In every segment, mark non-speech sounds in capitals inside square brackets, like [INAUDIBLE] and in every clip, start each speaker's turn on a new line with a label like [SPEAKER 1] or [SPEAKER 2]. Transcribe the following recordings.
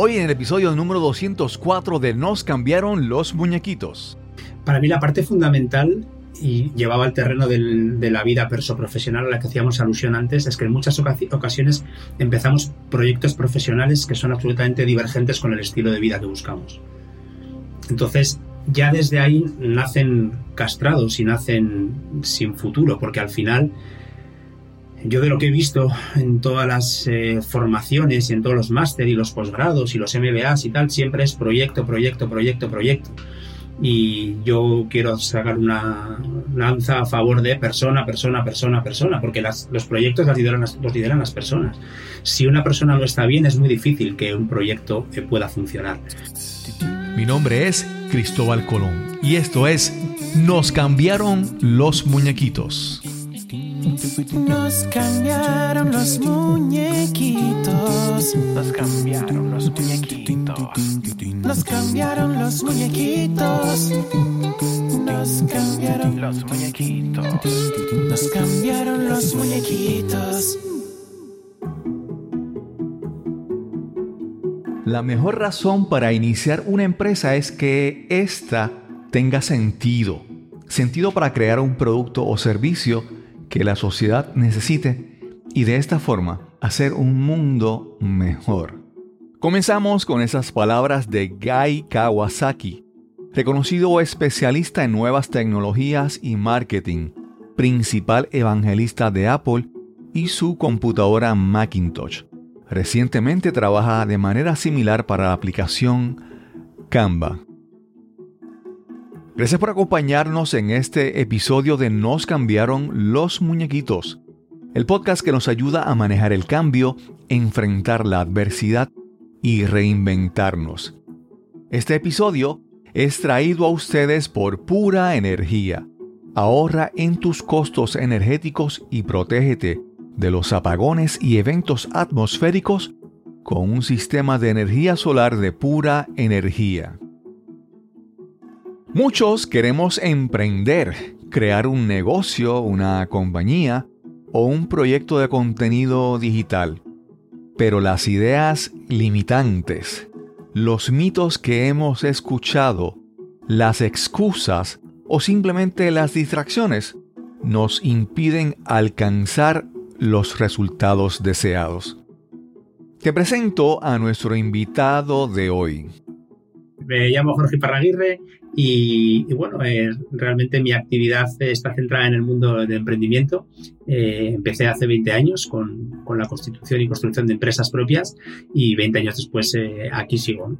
[SPEAKER 1] Hoy en el episodio número 204 de Nos cambiaron los muñequitos.
[SPEAKER 2] Para mí la parte fundamental y llevaba al terreno de la vida perso-profesional a la que hacíamos alusión antes, es que en muchas ocasiones empezamos proyectos profesionales que son absolutamente divergentes con el estilo de vida que buscamos. Entonces, ya desde ahí nacen castrados y nacen sin futuro, porque al final yo de lo que he visto en todas las eh, formaciones y en todos los máster y los posgrados y los MBAs y tal, siempre es proyecto, proyecto, proyecto, proyecto. Y yo quiero sacar una lanza a favor de persona, persona, persona, persona, porque los proyectos los lideran, los lideran las personas. Si una persona no está bien, es muy difícil que un proyecto eh, pueda funcionar.
[SPEAKER 1] Mi nombre es Cristóbal Colón y esto es Nos cambiaron los muñequitos.
[SPEAKER 3] Nos cambiaron los muñequitos.
[SPEAKER 4] Nos cambiaron los muñequitos.
[SPEAKER 3] Nos cambiaron los muñequitos. Nos cambiaron
[SPEAKER 4] los muñequitos.
[SPEAKER 3] Nos cambiaron los muñequitos.
[SPEAKER 1] La mejor razón para iniciar una empresa es que ésta tenga sentido. Sentido para crear un producto o servicio que la sociedad necesite y de esta forma hacer un mundo mejor. Comenzamos con esas palabras de Guy Kawasaki, reconocido especialista en nuevas tecnologías y marketing, principal evangelista de Apple y su computadora Macintosh. Recientemente trabaja de manera similar para la aplicación Canva. Gracias por acompañarnos en este episodio de Nos cambiaron los muñequitos, el podcast que nos ayuda a manejar el cambio, enfrentar la adversidad y reinventarnos. Este episodio es traído a ustedes por pura energía. Ahorra en tus costos energéticos y protégete de los apagones y eventos atmosféricos con un sistema de energía solar de pura energía. Muchos queremos emprender, crear un negocio, una compañía o un proyecto de contenido digital. Pero las ideas limitantes, los mitos que hemos escuchado, las excusas o simplemente las distracciones nos impiden alcanzar los resultados deseados. Te presento a nuestro invitado de hoy.
[SPEAKER 2] Me llamo Jorge Parraguirre y, bueno, eh, realmente mi actividad está centrada en el mundo del emprendimiento. Eh, empecé hace 20 años con, con, la constitución y construcción de empresas propias y 20 años después eh, aquí sigo.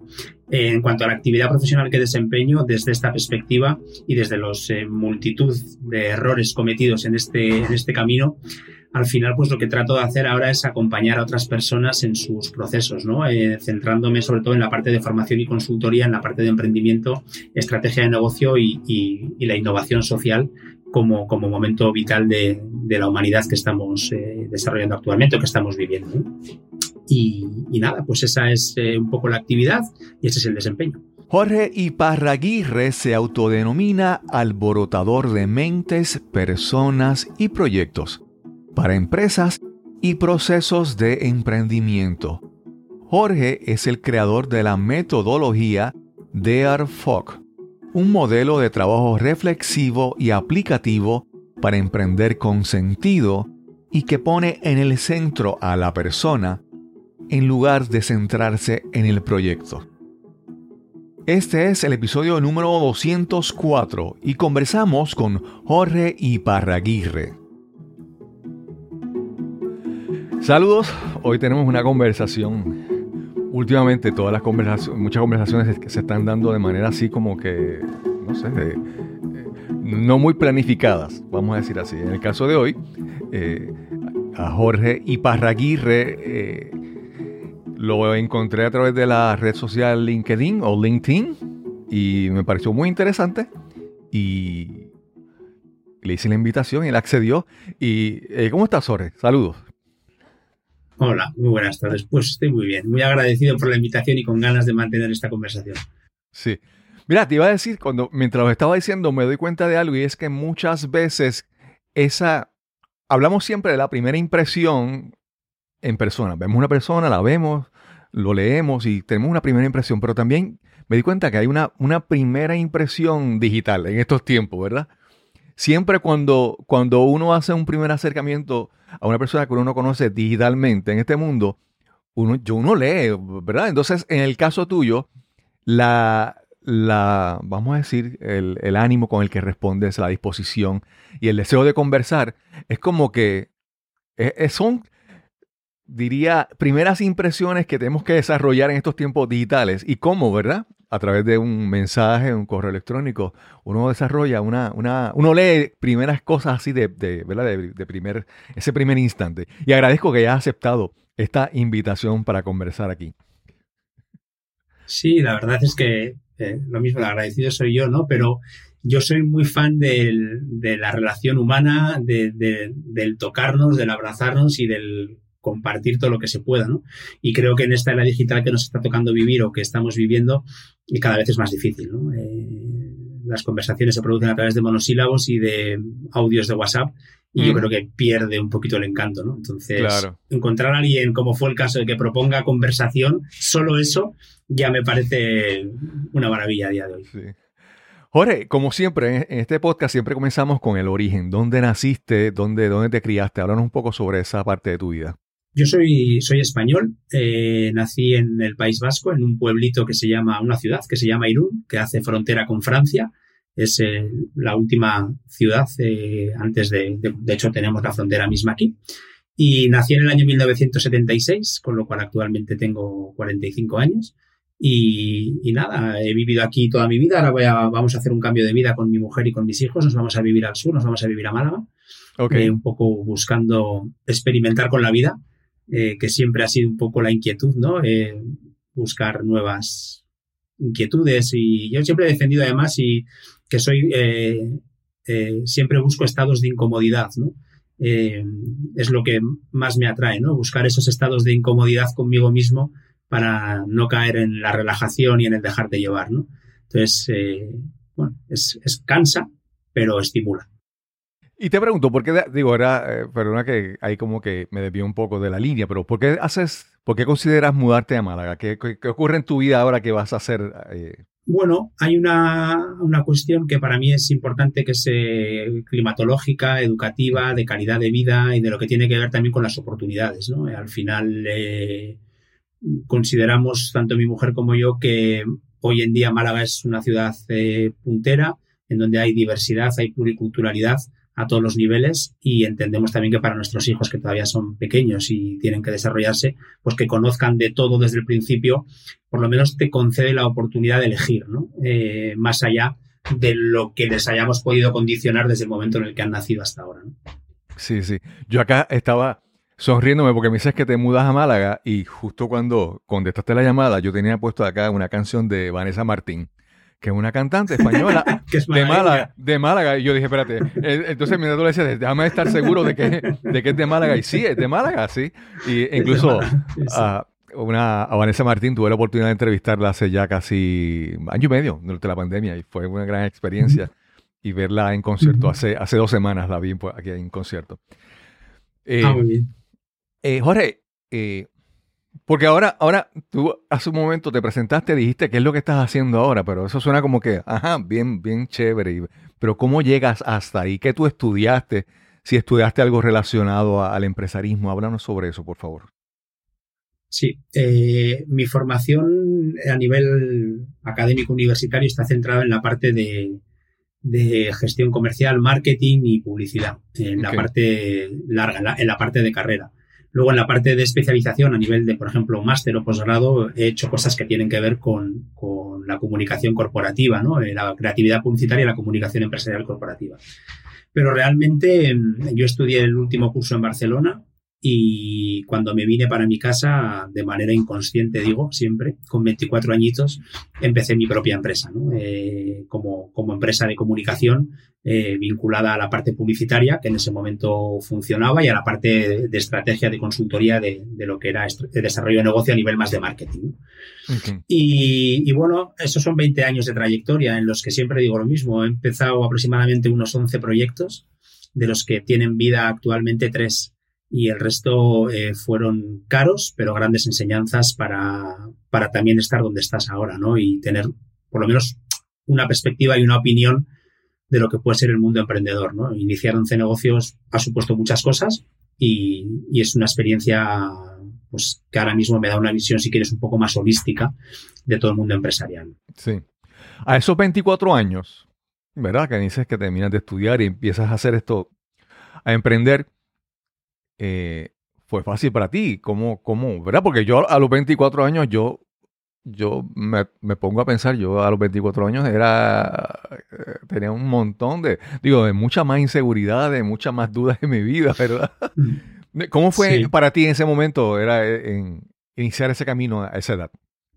[SPEAKER 2] en cuanto a la actividad profesional que desempeño, desde esta perspectiva y desde los multitud de errores cometidos en este, en este camino, al final pues lo que trato de hacer ahora es acompañar a otras personas en sus procesos, ¿no? Eh, centrándome sobre todo en la parte de formación y consultoría, en la parte de emprendimiento, estrategia de negocio y, la innovación social como, como momento vital de, la humanidad que estamos eh, desarrollando actualmente o que estamos viviendo. Y, nada, pues esa es eh, un poco la actividad y ese es el desempeño.
[SPEAKER 1] Jorge Iparraguirre se autodenomina alborotador de mentes, personas y proyectos para empresas y procesos de emprendimiento. Jorge es el creador de la metodología DARFOC, un modelo de trabajo reflexivo y aplicativo para emprender con sentido y que pone en el centro a la persona en lugar de centrarse en el proyecto. Este es el episodio número 204 y conversamos con Jorge Iparraguirre. Saludos, hoy tenemos una conversación. Últimamente todas las conversaciones, muchas conversaciones se están dando de manera así como que, no sé, no muy planificadas, vamos a decir así. En el caso de hoy, eh, a Jorge Iparraguirre eh, lo encontré a través de la red social LinkedIn o LinkedIn y me pareció muy interesante y le hice la invitación y él accedió. Y, eh, ¿Cómo estás, Jorge? Saludos.
[SPEAKER 2] Hola, muy buenas tardes. Pues estoy muy bien, muy agradecido por la invitación y con ganas de mantener esta conversación.
[SPEAKER 1] Sí. Mira, te iba a decir, cuando mientras lo estaba diciendo, me doy cuenta de algo y es que muchas veces esa. Hablamos siempre de la primera impresión en persona. Vemos una persona, la vemos, lo leemos y tenemos una primera impresión, pero también me di cuenta que hay una, una primera impresión digital en estos tiempos, ¿verdad? Siempre cuando, cuando uno hace un primer acercamiento a una persona que uno no conoce digitalmente en este mundo, uno, yo uno lee, ¿verdad? Entonces, en el caso tuyo, la, la vamos a decir, el, el ánimo con el que respondes, la disposición y el deseo de conversar, es como que es- es- son, diría, primeras impresiones que tenemos que desarrollar en estos tiempos digitales. ¿Y cómo, verdad? A través de un mensaje, un correo electrónico, uno desarrolla una, una uno lee primeras cosas así de, de, ¿verdad? De, de primer, ese primer instante. Y agradezco que hayas aceptado esta invitación para conversar aquí.
[SPEAKER 2] Sí, la verdad es que eh, lo mismo, el agradecido soy yo, ¿no? Pero yo soy muy fan del- de la relación humana, de- de- del tocarnos, del abrazarnos y del compartir todo lo que se pueda, ¿no? Y creo que en esta era digital que nos está tocando vivir o que estamos viviendo, y cada vez es más difícil, ¿no? Eh, las conversaciones se producen a través de monosílabos y de audios de WhatsApp y yo
[SPEAKER 1] Mm.
[SPEAKER 2] creo que pierde un poquito el encanto, ¿no? Entonces,
[SPEAKER 1] Claro.
[SPEAKER 2] encontrar a alguien, como fue el caso de que proponga conversación, solo eso ya me parece una maravilla a día de hoy.
[SPEAKER 1] Sí. Jorge, como siempre, en- en este podcast siempre comenzamos con el origen. ¿Dónde naciste? ¿Dónde, dónde te criaste? Háblanos un poco sobre esa parte de tu vida.
[SPEAKER 2] Yo soy, soy español, eh, nací en el País Vasco, en un pueblito que se llama, una ciudad que se llama Irún, que hace frontera con Francia. Es eh, la última ciudad eh, antes de, de, de hecho tenemos la frontera misma aquí. Y nací en el año 1976, con lo cual actualmente tengo 45 años. Y, y nada, he vivido aquí toda mi vida. Ahora voy a- vamos a hacer un cambio de vida con mi mujer y con mis hijos. Nos vamos a vivir al sur, nos vamos a vivir a Málaga
[SPEAKER 1] Ok.
[SPEAKER 2] eh, un poco buscando experimentar con la vida, eh, que siempre ha sido un poco la inquietud, ¿no? Eh, buscar nuevas inquietudes y yo siempre he defendido además y que soy, eh, eh, siempre busco estados de incomodidad, ¿no? Eh, es lo que más me atrae, ¿no? Buscar esos estados de incomodidad conmigo mismo para no caer en la relajación y en el dejarte llevar, ¿no? Entonces, bueno, es, es cansa, pero estimula.
[SPEAKER 1] Y te pregunto, ¿por qué, digo, era, eh, perdona que ahí como que me desvió un poco de la línea, pero ¿por qué haces, por qué consideras mudarte a Málaga? ¿Qué, ocurre en tu vida ahora que vas a hacer? eh,
[SPEAKER 2] Bueno, hay una, una cuestión que para mí es importante, que es eh, climatológica, educativa, de calidad de vida y de lo que tiene que ver también con las oportunidades. ¿no? Al final eh, consideramos, tanto mi mujer como yo, que hoy en día Málaga es una ciudad eh, puntera, en donde hay diversidad, hay pluriculturalidad a todos los niveles y entendemos también que para nuestros hijos que todavía son pequeños y tienen que desarrollarse, pues que conozcan de todo desde el principio, por lo menos te concede la oportunidad de elegir, ¿no? Eh, más allá de lo que les hayamos podido condicionar desde el momento en el que han nacido hasta ahora.
[SPEAKER 1] Sí, sí. Yo acá estaba sonriéndome porque me dices que te mudas a Málaga y justo cuando contestaste la llamada yo tenía puesto acá una canción de Vanessa Martín, que es una cantante española [LAUGHS]
[SPEAKER 2] Que es
[SPEAKER 1] de. Málaga, de Málaga. Y yo dije, espérate, eh, entonces mi adolescente decía, déjame estar seguro de que, de que es de Málaga. Y sí, es de Málaga, sí. Y incluso
[SPEAKER 2] Sí, sí.
[SPEAKER 1] a, una, a Vanessa Martín tuve la oportunidad de entrevistarla hace ya casi año y medio durante la pandemia y fue una gran experiencia. Y verla en concierto, hace, hace dos semanas la vi aquí en concierto. Eh,
[SPEAKER 2] Ah, muy bien.
[SPEAKER 1] eh, Jorge, eh, porque ahora, ahora tú hace un momento te presentaste, dijiste qué es lo que estás haciendo ahora, pero eso suena como que, ajá, bien, bien chévere. pero ¿cómo llegas hasta ahí? ¿Qué tú estudiaste? Si estudiaste algo relacionado a- al empresarismo, háblanos sobre eso, por favor.
[SPEAKER 2] Sí, eh, mi formación a nivel académico universitario está centrada en la parte de, de gestión comercial, marketing y publicidad, en la parte larga, en la, en la parte de carrera. Luego en la parte de especialización a nivel de, por ejemplo, máster o posgrado, he hecho cosas que tienen que ver con, con la comunicación corporativa, ¿no? Eh, la creatividad publicitaria y la comunicación empresarial corporativa. Pero realmente mm, yo estudié el último curso en Barcelona y cuando me vine para mi casa, de manera inconsciente, digo, siempre, con 24 añitos, empecé mi propia empresa, ¿no? Eh, como, como empresa de comunicación eh, vinculada a la parte publicitaria, que en ese momento funcionaba, y a la parte de, estrategia de consultoría de, de lo que era desarrollo de negocio a nivel más de marketing. Y, y bueno, esos son 20 años de trayectoria en los que siempre digo lo mismo. He empezado aproximadamente unos 11 proyectos, de los que tienen vida actualmente tres. Y el resto eh, fueron caros, pero grandes enseñanzas para, para también estar donde estás ahora, ¿no? Y tener por lo menos una perspectiva y una opinión de lo que puede ser el mundo emprendedor, ¿no? Iniciar 11 negocios ha supuesto muchas cosas y, y es una experiencia pues que ahora mismo me da una visión, si quieres, un poco más holística de todo el mundo empresarial.
[SPEAKER 1] Sí. A esos 24 años, ¿verdad? Que dices que terminas de estudiar y empiezas a hacer esto, a emprender, eh, fue fácil para ti. ¿Cómo, ¿Cómo? ¿Verdad? Porque yo a los 24 años, yo, yo me, me pongo a pensar, yo a los 24 años era, eh, tenía un montón de, digo, de mucha más inseguridad, de muchas más dudas en mi vida, ¿verdad? [LAUGHS] ¿Cómo fue
[SPEAKER 2] Sí.
[SPEAKER 1] para ti en ese momento era eh, en iniciar ese camino a esa edad?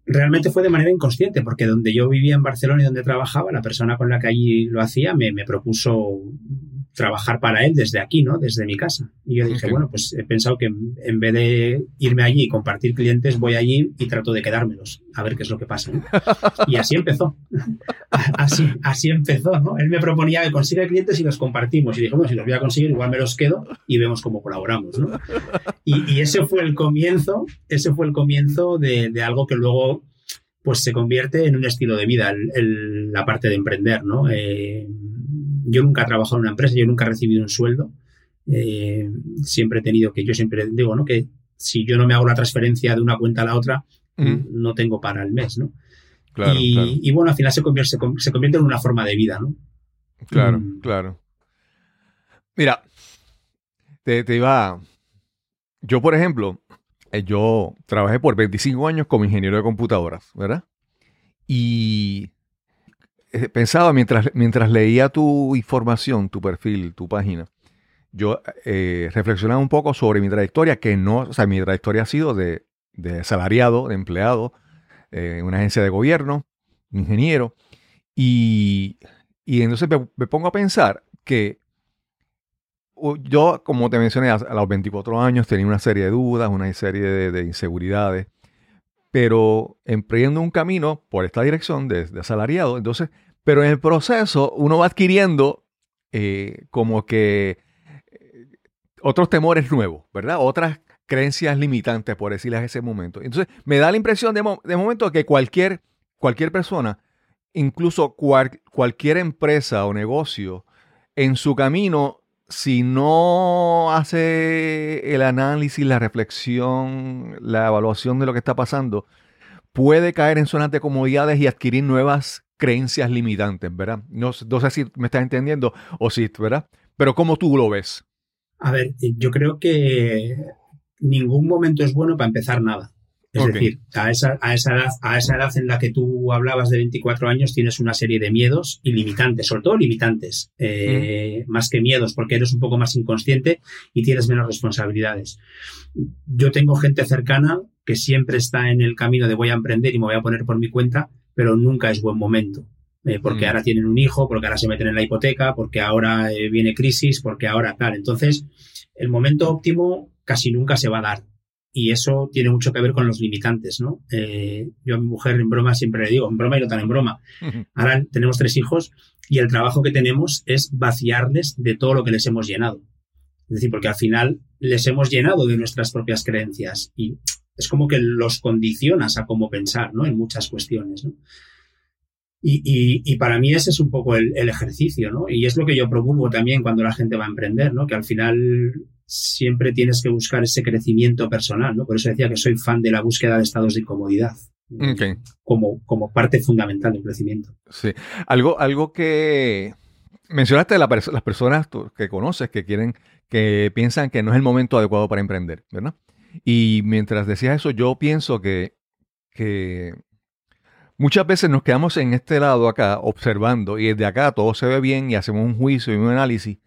[SPEAKER 2] Realmente fue de manera inconsciente, porque donde yo vivía en Barcelona y donde trabajaba, la persona con la que allí lo hacía me, me propuso trabajar para él desde aquí, ¿no? Desde mi casa. Y yo dije, bueno, pues he pensado que en en vez de irme allí y compartir clientes, voy allí y trato de quedármelos, a ver qué es lo que pasa. ¿no? Y así empezó. [LAUGHS] Así, así empezó, ¿no? Él me proponía que consiga clientes y los compartimos. Y dije, bueno, si los voy a conseguir, igual me los quedo y vemos cómo colaboramos, ¿no? Y, y ese fue el comienzo, ese fue el comienzo de, de algo que luego pues se convierte en un estilo de vida, el- el- la parte de emprender, ¿no? Eh, yo nunca he trabajado en una empresa, yo nunca he recibido un sueldo. Eh, siempre he tenido que, yo siempre digo, ¿no? Que si yo no me hago la transferencia de una cuenta a la otra, no tengo para el mes, ¿no?
[SPEAKER 1] Claro,
[SPEAKER 2] y,
[SPEAKER 1] claro.
[SPEAKER 2] y bueno, al final se convierte, se, con- se convierte en una forma de vida, ¿no?
[SPEAKER 1] Claro,
[SPEAKER 2] Mm.
[SPEAKER 1] claro. Mira, te, te iba. Yo, por ejemplo, yo trabajé por 25 años como ingeniero de computadoras, ¿verdad? Y eh, pensaba mientras, mientras leía tu información, tu perfil, tu página, yo eh, reflexionaba un poco sobre mi trayectoria, que no, o sea, mi trayectoria ha sido de, de salariado, de empleado, eh, en una agencia de gobierno, ingeniero, y, y entonces me, pongo a pensar que yo, como te mencioné, a, los 24 años tenía una serie de dudas, una serie de, de inseguridades, pero emprendo un camino por esta dirección de, de asalariado, entonces, pero en el proceso uno va adquiriendo eh, como que eh, otros temores nuevos, ¿verdad? Otras creencias limitantes, por decirles ese momento. Entonces, me da la impresión de, mo- de momento que cualquier, cualquier persona, incluso cual- cualquier empresa o negocio, en su camino, si no hace el análisis, la reflexión, la evaluación de lo que está pasando, puede caer en zonas de comodidades y adquirir nuevas creencias limitantes, ¿verdad? No, sé si me estás entendiendo o si, ¿verdad? Pero ¿cómo tú lo ves?
[SPEAKER 2] A ver, yo creo que ningún momento es bueno para empezar nada. Es decir, a esa, a, esa edad, a esa edad en la que tú hablabas de 24 años tienes una serie de miedos y limitantes, sobre todo limitantes, eh, más que miedos, porque eres un poco más inconsciente y tienes menos responsabilidades. Yo tengo gente cercana que siempre está en el camino de voy a emprender y me voy a poner por mi cuenta, pero nunca es buen momento. Eh, porque
[SPEAKER 1] Mm.
[SPEAKER 2] ahora tienen un hijo, porque ahora se meten en la hipoteca, porque ahora eh, viene crisis, porque ahora tal. Entonces, el momento óptimo casi nunca se va a dar. Y eso tiene mucho que ver con los limitantes, ¿no? Eh, yo a mi mujer en broma siempre le digo, en broma y no tan en broma. Ahora tenemos tres hijos y el trabajo que tenemos es vaciarles de todo lo que les hemos llenado. Es decir, porque al final les hemos llenado de nuestras propias creencias y es como que los condicionas a cómo pensar, ¿no? En muchas cuestiones, ¿no? Y, y, y para mí ese es un poco el, el, ejercicio, ¿no? Y es lo que yo promulgo también cuando la gente va a emprender, ¿no? Que al final siempre tienes que buscar ese crecimiento personal, ¿no? Por eso decía que soy fan de la búsqueda de estados de incomodidad.
[SPEAKER 1] Okay.
[SPEAKER 2] Como, como parte fundamental del crecimiento.
[SPEAKER 1] Sí. Algo, algo que mencionaste de la, las personas que conoces que quieren, que piensan que no es el momento adecuado para emprender, ¿verdad? Y mientras decías eso, yo pienso que, que muchas veces nos quedamos en este lado acá observando y desde acá todo se ve bien y hacemos un juicio y un análisis,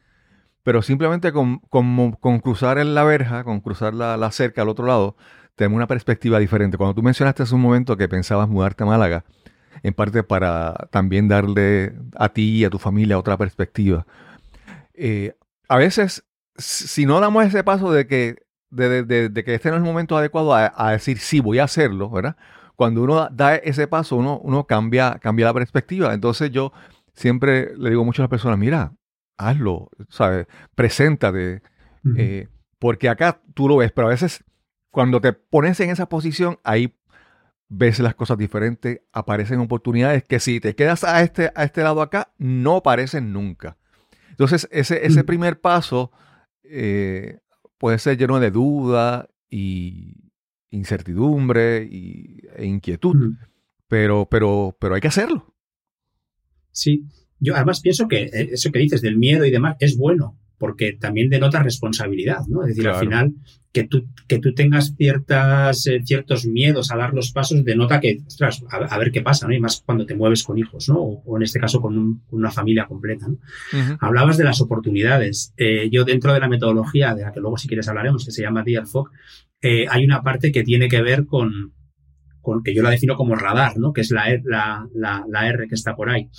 [SPEAKER 1] pero simplemente con, con, cruzar la verja, con cruzar la, la, cerca al otro lado, tenemos una perspectiva diferente. Cuando tú mencionaste hace un momento que pensabas mudarte a Málaga, en parte para también darle a ti y a tu familia otra perspectiva. Eh, a veces, si no damos ese paso de que, de, de, de que este no es el momento adecuado a, decir sí, voy a hacerlo, ¿verdad? Cuando uno da ese paso, uno, uno cambia, cambia la perspectiva. Entonces yo siempre le digo mucho a las personas, mira, hazlo, ¿sabes? Preséntate. Uh -huh. eh, porque acá tú lo ves, pero a veces cuando te pones en esa posición, ahí ves las cosas diferentes, aparecen oportunidades que si te quedas a este, a este lado acá, no aparecen nunca. Entonces, ese, ese mm. primer paso eh, puede ser lleno de duda y incertidumbre y, e inquietud, pero, pero, pero hay que hacerlo.
[SPEAKER 2] Sí, yo además pienso que eh, eso que dices del miedo y demás es bueno, porque también denota responsabilidad, ¿no? Es decir, al final, que tú, que tú tengas ciertas, eh, ciertos miedos a dar los pasos denota que, ostras, a, ver qué pasa, ¿no? Y más cuando te mueves con hijos, ¿no? O, en este caso con, una familia completa, ¿no? Hablabas de las oportunidades. Eh, yo dentro de la metodología, de la que luego si quieres hablaremos, que se llama Dear Fog, eh, hay una parte que tiene que ver con, con, que yo la defino como radar, ¿no? Que es la, la, la, la R que está por ahí.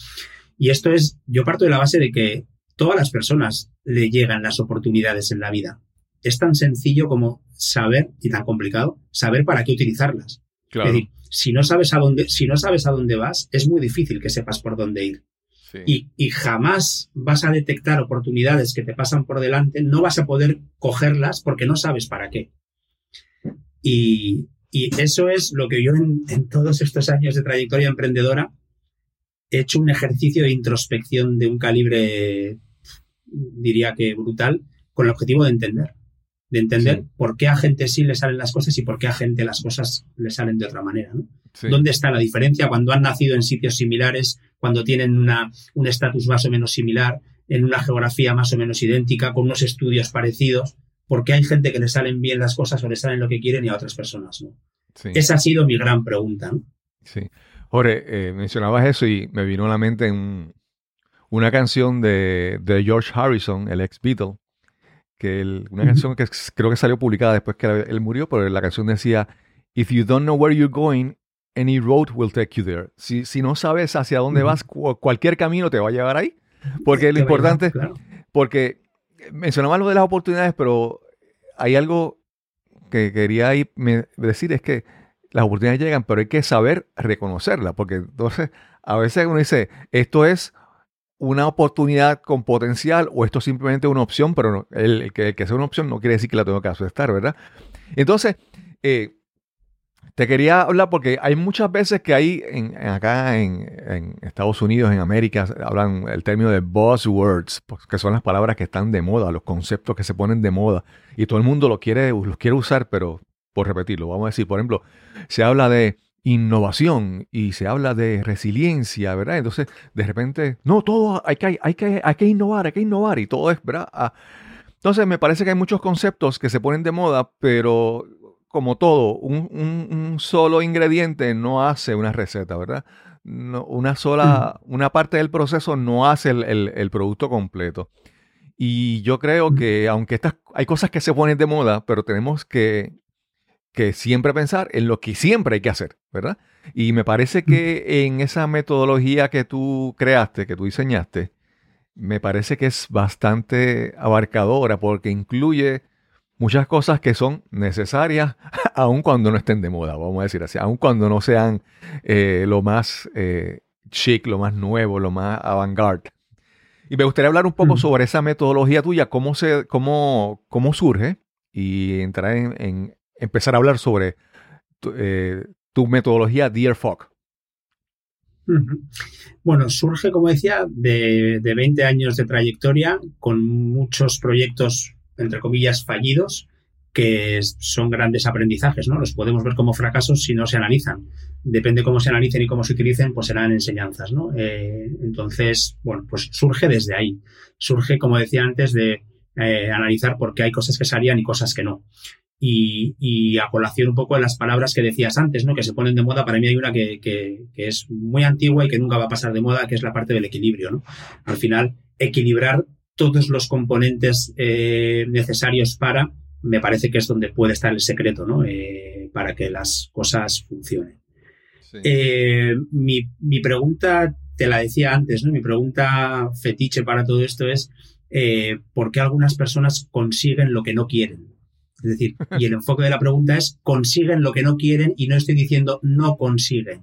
[SPEAKER 2] Y esto es, yo parto de la base de que todas las personas le llegan las oportunidades en la vida. Es tan sencillo como saber, y tan complicado, saber para qué utilizarlas. Es decir, si no sabes a dónde, si no sabes a dónde vas, es muy difícil que sepas por dónde ir. Y, y, jamás vas a detectar oportunidades que te pasan por delante, no vas a poder cogerlas porque no sabes para qué. Y, y eso es lo que yo en, en, todos estos años de trayectoria emprendedora he hecho un ejercicio de introspección de un calibre diría que brutal, con el objetivo de entender. De entender por qué a gente sí le salen las cosas y por qué a gente las cosas le salen de otra manera. ¿Dónde está la diferencia cuando han nacido en sitios similares, cuando tienen una, un estatus más o menos similar, en una geografía más o menos idéntica, con unos estudios parecidos? ¿Por qué hay gente que le salen bien las cosas o le salen lo que quieren y a otras personas no? Esa ha sido mi gran pregunta.
[SPEAKER 1] Sí. Jorge, eh, mencionabas eso y me vino a la mente un, una canción de, George Harrison, el ex Beatle, que una canción que creo que salió publicada después que él murió, pero la canción decía, If you don't know where you're going, any road will take you there. Si, si no sabes hacia dónde vas, cualquier camino te va a llevar ahí. Porque lo importante, porque mencionaba lo de las oportunidades, pero hay algo que quería decir, es que las oportunidades llegan, pero hay que saber reconocerlas, porque entonces a veces uno dice, esto es una oportunidad con potencial o esto es simplemente una opción, pero el, que, sea una opción no quiere decir que la tengo que aceptar, ¿verdad? Entonces, eh, te quería hablar porque hay muchas veces que hay en, acá en, Estados Unidos, en América, hablan el término de buzzwords, pues, que son las palabras que están de moda, los conceptos que se ponen de moda y todo el mundo lo quiere, los quiere usar, pero por repetirlo, vamos a decir, por ejemplo, se habla de innovación y se habla de resiliencia, ¿verdad? Entonces, de repente, no, todo hay que, hay que, hay que innovar, hay que innovar y todo es, ¿verdad? Ah, entonces, me parece que hay muchos conceptos que se ponen de moda, pero como todo, un, solo ingrediente no hace una receta, ¿verdad? una sola, una parte del proceso no hace el, producto completo. Y yo creo que aunque estas, hay cosas que se ponen de moda, pero tenemos que que siempre pensar en lo que siempre hay que hacer, ¿verdad? Y me parece que en esa metodología que tú creaste, que tú diseñaste, me parece que es bastante abarcadora porque incluye muchas cosas que son necesarias [LAUGHS] aun cuando no estén de moda, vamos a decir así, aun cuando no sean eh, lo más eh, chic, lo más nuevo, lo más avant-garde. Y me gustaría hablar un poco sobre esa metodología tuya, cómo, se, cómo, cómo surge y entrar en, empezar a hablar sobre tu, eh, metodología Dear Fog.
[SPEAKER 2] Bueno, surge, como decía, de, 20 años de trayectoria con muchos proyectos, entre comillas, fallidos, que son grandes aprendizajes, ¿no? Los podemos ver como fracasos si no se analizan. Depende cómo se analicen y cómo se utilicen, pues serán enseñanzas, ¿no? Eh, entonces, bueno, pues surge desde ahí. Surge, como decía antes, de eh, analizar por qué hay cosas que salían y cosas que no. Y, a colación un poco de las palabras que decías antes, ¿no? Que se ponen de moda. Para mí hay una que, que, es muy antigua y que nunca va a pasar de moda, que es la parte del equilibrio, ¿no? Al final, equilibrar todos los componentes eh, necesarios para, me parece que es donde puede estar el secreto, ¿no? Eh, para que las cosas funcionen. Eh, mi, mi, pregunta, te la decía antes, ¿no? Mi pregunta fetiche para todo esto es, ¿por qué algunas personas consiguen lo que no quieren? Es decir, y el enfoque de la pregunta es consiguen lo que no quieren y no estoy diciendo no consiguen.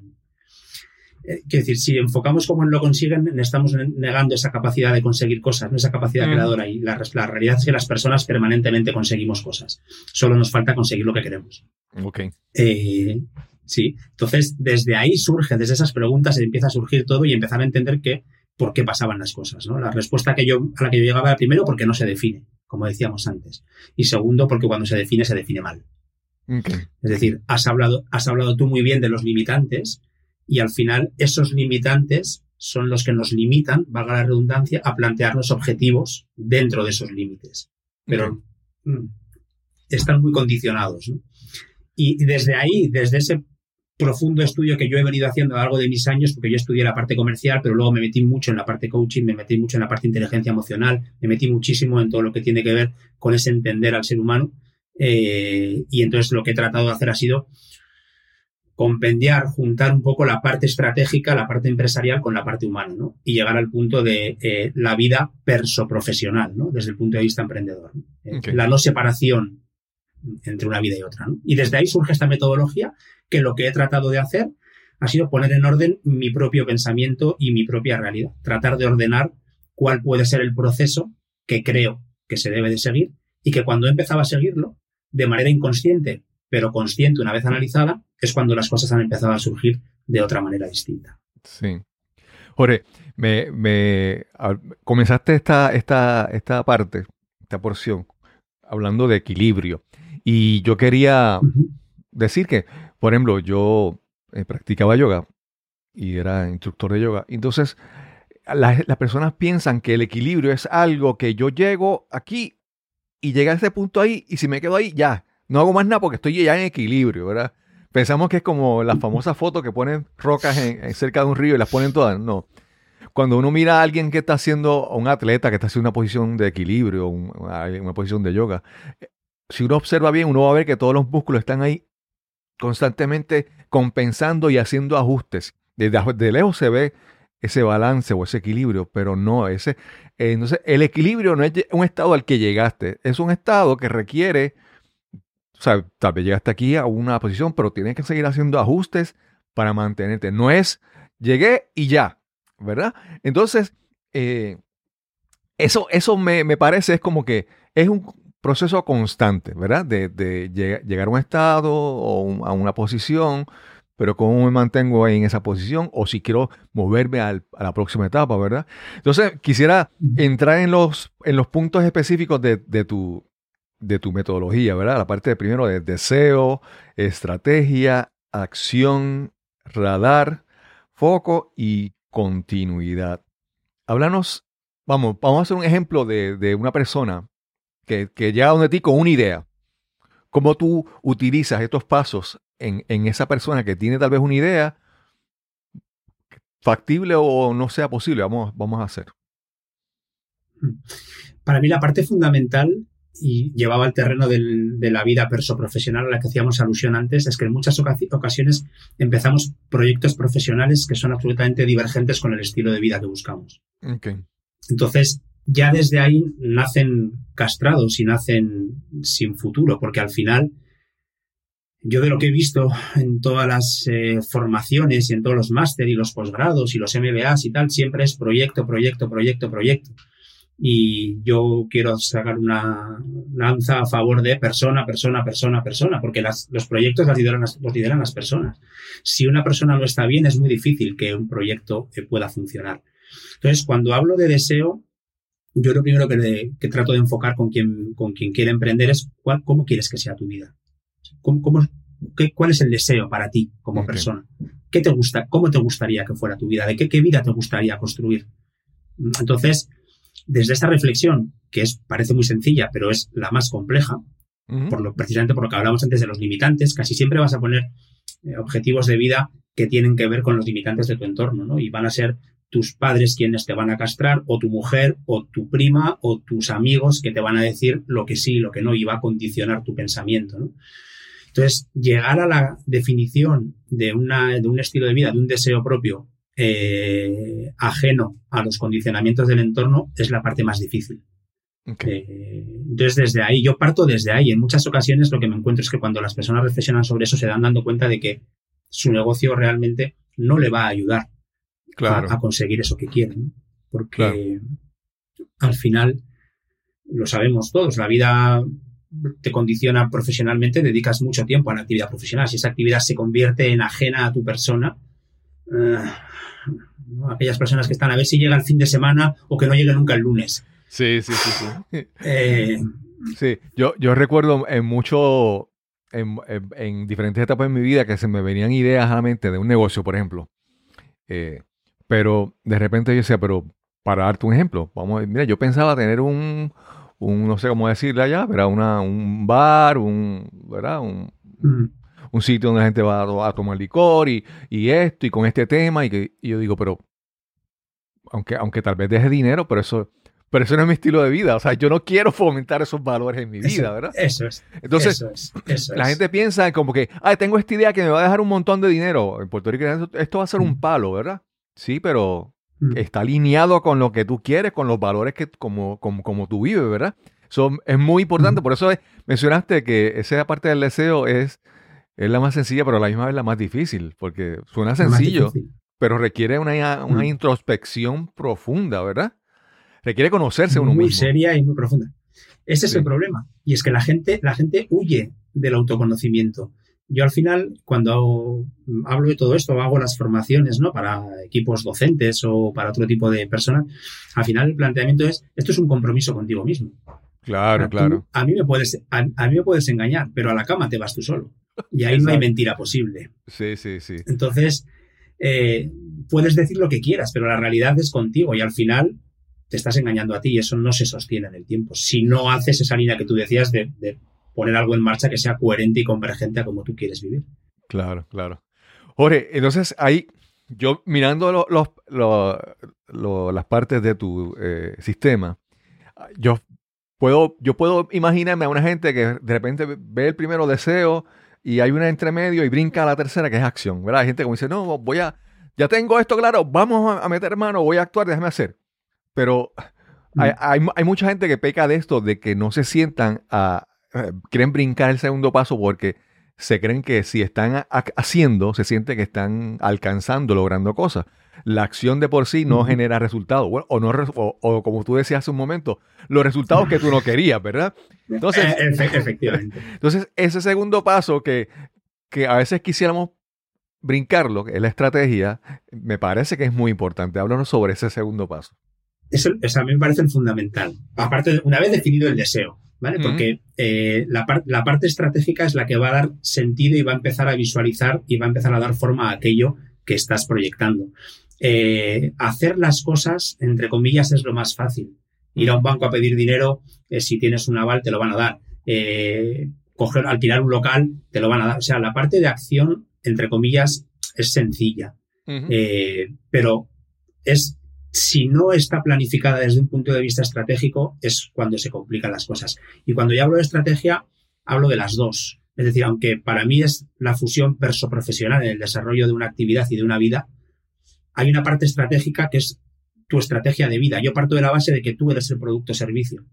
[SPEAKER 2] eh, quiero decir, si enfocamos cómo lo consiguen, estamos negando esa capacidad de conseguir cosas, no esa capacidad
[SPEAKER 1] Mm.
[SPEAKER 2] creadora. Y la, la realidad es que las personas permanentemente conseguimos cosas. Solo nos falta conseguir lo que queremos.
[SPEAKER 1] Ok.
[SPEAKER 2] Eh, sí, entonces desde ahí surge, desde esas preguntas empieza a surgir todo y empezar a entender que por qué pasaban las cosas. ¿no? La respuesta que yo, a la que yo llegaba era primero porque no se define, como decíamos antes. Y segundo, porque cuando se define, se define mal. Es decir, has hablado, has hablado tú muy bien de los limitantes y al final esos limitantes son los que nos limitan, valga la redundancia, a plantearnos objetivos dentro de esos límites. Pero mm, están muy condicionados. ¿no? Y desde ahí, desde ese profundo estudio que yo he venido haciendo a lo largo de mis años, porque yo estudié la parte comercial, pero luego me metí mucho en la parte coaching, me metí mucho en la parte de inteligencia emocional, me metí muchísimo en todo lo que tiene que ver con ese entender al ser humano. Eh, y entonces lo que he tratado de hacer ha sido compendiar, juntar un poco la parte estratégica, la parte empresarial con la parte humana, ¿no? Y llegar al punto de eh, la vida perso-profesional, ¿no? Desde el punto de vista emprendedor. ¿no? Eh. La no separación entre una vida y otra, ¿no? Y desde ahí surge esta metodología que lo que he tratado de hacer ha sido poner en orden mi propio pensamiento y mi propia realidad. Tratar de ordenar cuál puede ser el proceso que creo que se debe de seguir y que cuando empezaba a seguirlo, de manera inconsciente, pero consciente una vez analizada, es cuando las cosas han empezado a surgir de otra manera distinta.
[SPEAKER 1] Sí. Jorge, me, me- a- comenzaste esta, esta, esta parte, esta porción, hablando de equilibrio. Y yo quería decir que, por ejemplo, yo eh, practicaba yoga y era instructor de yoga. Entonces, las, personas piensan que el equilibrio es algo que yo llego aquí y llega a ese punto ahí y si me quedo ahí, ya, no hago más nada porque estoy ya en equilibrio, ¿verdad? Pensamos que es como las famosas fotos que ponen rocas en- cerca de un río y las ponen todas. No. Cuando uno mira a alguien que está haciendo, a un atleta que está haciendo una posición de equilibrio, un- una, una posición de yoga, si uno observa bien, uno va a ver que todos los músculos están ahí constantemente compensando y haciendo ajustes. Desde, de lejos se ve ese balance o ese equilibrio, pero no ese. eh, entonces, el equilibrio no es un estado al que llegaste, es un estado que requiere, o sea, tal vez llegaste aquí a una posición, pero tienes que seguir haciendo ajustes para mantenerte. No es llegué y ya, ¿verdad? Entonces, eh, eso, eso me, me parece es como que es un proceso constante, ¿verdad? De, de llega- llegar a un estado o un- a una posición, pero cómo me mantengo ahí en esa posición o si quiero moverme al- a la próxima etapa, ¿verdad? Entonces, quisiera entrar en los, en los puntos específicos de, de tu, de tu metodología, ¿verdad? La parte de primero de deseo, estrategia, acción, radar, foco y continuidad. Háblanos, vamos, vamos a hacer un ejemplo de, de una persona que, que llega donde ti con una idea. ¿Cómo tú utilizas estos pasos en, en esa persona que tiene tal vez una idea factible o no sea posible? Vamos, vamos a hacer.
[SPEAKER 2] Para mí la parte fundamental y llevaba al terreno del- de la vida perso-profesional a la que hacíamos alusión antes, es que en muchas oca- ocasiones empezamos proyectos profesionales que son absolutamente divergentes con el estilo de vida que buscamos. Entonces, ya desde ahí nacen castrados y nacen sin futuro, porque al final, yo de lo que he visto en todas las eh, formaciones y en todos los máster y los posgrados y los MBAs y tal, siempre es proyecto, proyecto, proyecto, proyecto. Y yo quiero sacar una lanza a favor de persona, persona, persona, persona, porque los proyectos las, los lideran las personas. Si una persona no está bien, es muy difícil que un proyecto eh, pueda funcionar. Entonces, cuando hablo de deseo, yo lo primero que, de- que trato de enfocar con quien, con quien quiere emprender es cuál, cómo quieres que sea tu vida. ¿Cómo, cómo- qué- ¿Cuál es el deseo para ti como persona? ¿Qué te gusta? ¿Cómo te gustaría que fuera tu vida? ¿De qué, qué vida te gustaría construir? Entonces, desde esta reflexión, que es, parece muy sencilla, pero es la más compleja, por lo, precisamente por lo que hablamos antes de los limitantes, casi siempre vas a poner eh, objetivos de vida que tienen que ver con los limitantes de tu entorno, ¿no? Y van a ser tus padres quienes te van a castrar, o tu mujer, o tu prima, o tus amigos que te van a decir lo que sí y lo que no, y va a condicionar tu pensamiento, ¿no? Entonces, llegar a la definición de, una, de un estilo de vida, de un deseo propio eh, ajeno a los condicionamientos del entorno, es la parte más difícil. Eh, entonces, desde ahí, yo parto desde ahí. En muchas ocasiones lo que me encuentro es que cuando las personas reflexionan sobre eso se dan dando cuenta de que su negocio realmente no le va a ayudar
[SPEAKER 1] Claro.
[SPEAKER 2] a, a conseguir eso que quieren. ¿no? Porque
[SPEAKER 1] Claro.
[SPEAKER 2] al final, lo sabemos todos, la vida te condiciona profesionalmente, dedicas mucho tiempo a la actividad profesional. Si esa actividad se convierte en ajena a tu persona, eh, aquellas personas que están a ver si llega el fin de semana o que no llegue nunca el lunes.
[SPEAKER 1] Sí, sí, sí, sí.
[SPEAKER 2] Eh,
[SPEAKER 1] Sí, yo, yo recuerdo en mucho, en diferentes etapas de mi vida que se me venían ideas a la mente de un negocio, por ejemplo. Eh, pero de repente yo decía, pero para darte un ejemplo, vamos, a- mira, yo pensaba tener un, un no sé cómo decirle allá, ¿verdad? Una, un bar, un, ¿verdad? Un,
[SPEAKER 2] mm,
[SPEAKER 1] un sitio donde la gente va a, to- a tomar licor y, y esto y con este tema y, que, y yo digo, pero aunque, aunque tal vez deje dinero, pero eso, pero eso no es mi estilo de vida. O sea, yo no quiero fomentar esos valores en mi vida,
[SPEAKER 2] eso,
[SPEAKER 1] ¿verdad?
[SPEAKER 2] Eso es.
[SPEAKER 1] Entonces,
[SPEAKER 2] eso es, eso
[SPEAKER 1] la
[SPEAKER 2] es.
[SPEAKER 1] gente piensa como que, ah, tengo esta idea que me va a dejar un montón de dinero. En Puerto Rico esto, va a ser un palo, ¿verdad? Sí, pero
[SPEAKER 2] Mm,
[SPEAKER 1] está alineado con lo que tú quieres, con los valores que como, como, como tú vives, ¿verdad? Eso es muy importante. Por eso es- mencionaste que esa parte del deseo es, es la más sencilla, pero a la misma vez la más difícil, porque suena sencillo, pero requiere una, una
[SPEAKER 2] Mm.
[SPEAKER 1] introspección profunda, ¿verdad? Requiere conocerse uno
[SPEAKER 2] muy
[SPEAKER 1] mismo.
[SPEAKER 2] seria y muy profunda. Ese es el problema. Y es que la gente, la gente huye del autoconocimiento. Yo al final, cuando hago- hablo de todo esto, hago las formaciones ¿no? para equipos docentes o para otro tipo de personas, al final el planteamiento es, esto es un compromiso contigo mismo.
[SPEAKER 1] Claro, claro.
[SPEAKER 2] a, mí me puedes, a, a mí me puedes engañar, pero a la cama te vas tú solo. Y ahí no hay mentira posible.
[SPEAKER 1] Sí, sí, sí.
[SPEAKER 2] Entonces, eh, puedes decir lo que quieras, pero la realidad es contigo y al final te estás engañando a ti y eso no se sostiene en el tiempo. Si no haces esa línea que tú decías de, de poner algo en marcha que sea coherente y convergente a como tú quieres vivir.
[SPEAKER 1] Claro, claro. Jorge, entonces ahí, yo mirando lo- los- lo- lo- las partes de tu eh, sistema, yo puedo, yo puedo imaginarme a una gente que de repente ve el primero deseo y hay una entre medio y brinca a la tercera que es acción, ¿verdad? Hay gente como dice, no, voy a, ya tengo esto claro, vamos a, meter mano, voy a actuar, déjame hacer. Pero hay,
[SPEAKER 2] Mm.
[SPEAKER 1] hay, hay mucha gente que peca de esto, de que no se sientan a, [LAUGHS] quieren brincar el segundo paso porque se creen que si están ha- haciendo, se siente que están alcanzando, logrando cosas. La acción de por sí no genera resultados. Bueno, o, no, o, o como tú decías hace un momento, los resultados que tú no querías, ¿verdad? Entonces,
[SPEAKER 2] Eh, efe- efectivamente. [LAUGHS]
[SPEAKER 1] entonces ese segundo paso que, que a veces quisiéramos brincarlo, que es la estrategia, me parece que es muy importante. Háblanos sobre ese segundo paso.
[SPEAKER 2] Eso, eso a mí me parece el fundamental. Aparte, una vez definido el deseo, ¿vale? Porque eh, la, par- la parte estratégica es la que va a dar sentido y va a empezar a visualizar y va a empezar a dar forma a aquello que estás proyectando. Eh, hacer las cosas, entre comillas, es lo más fácil. Ir a un banco a pedir dinero, eh, si tienes un aval, te lo van a dar. Coger, alquilar un local, te lo van a dar. O sea, la parte de acción, entre comillas, es sencilla. Pero es si no está planificada desde un punto de vista estratégico, es cuando se complican las cosas. Y cuando yo hablo de estrategia, hablo de las dos. Es decir, aunque para mí es la fusión perso-profesional en el desarrollo de una actividad y de una vida, hay una parte estratégica que es tu estrategia de vida. Yo parto de la base de que tú eres el producto servicio.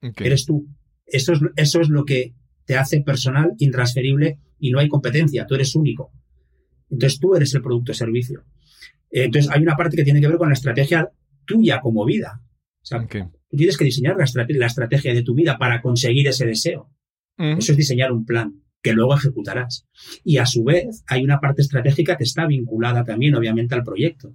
[SPEAKER 1] Ok.
[SPEAKER 2] Eres tú. Eso es, eso es lo que te hace personal, intransferible y no hay competencia. Tú eres único. Entonces tú eres el producto servicio. Entonces hay una parte que tiene que ver con la estrategia tuya como vida. O sea, tú tienes que diseñar la, estrate- la estrategia de tu vida para conseguir ese deseo. Eso es diseñar un plan que luego ejecutarás. Y a su vez hay una parte estratégica que está vinculada también, obviamente, al proyecto.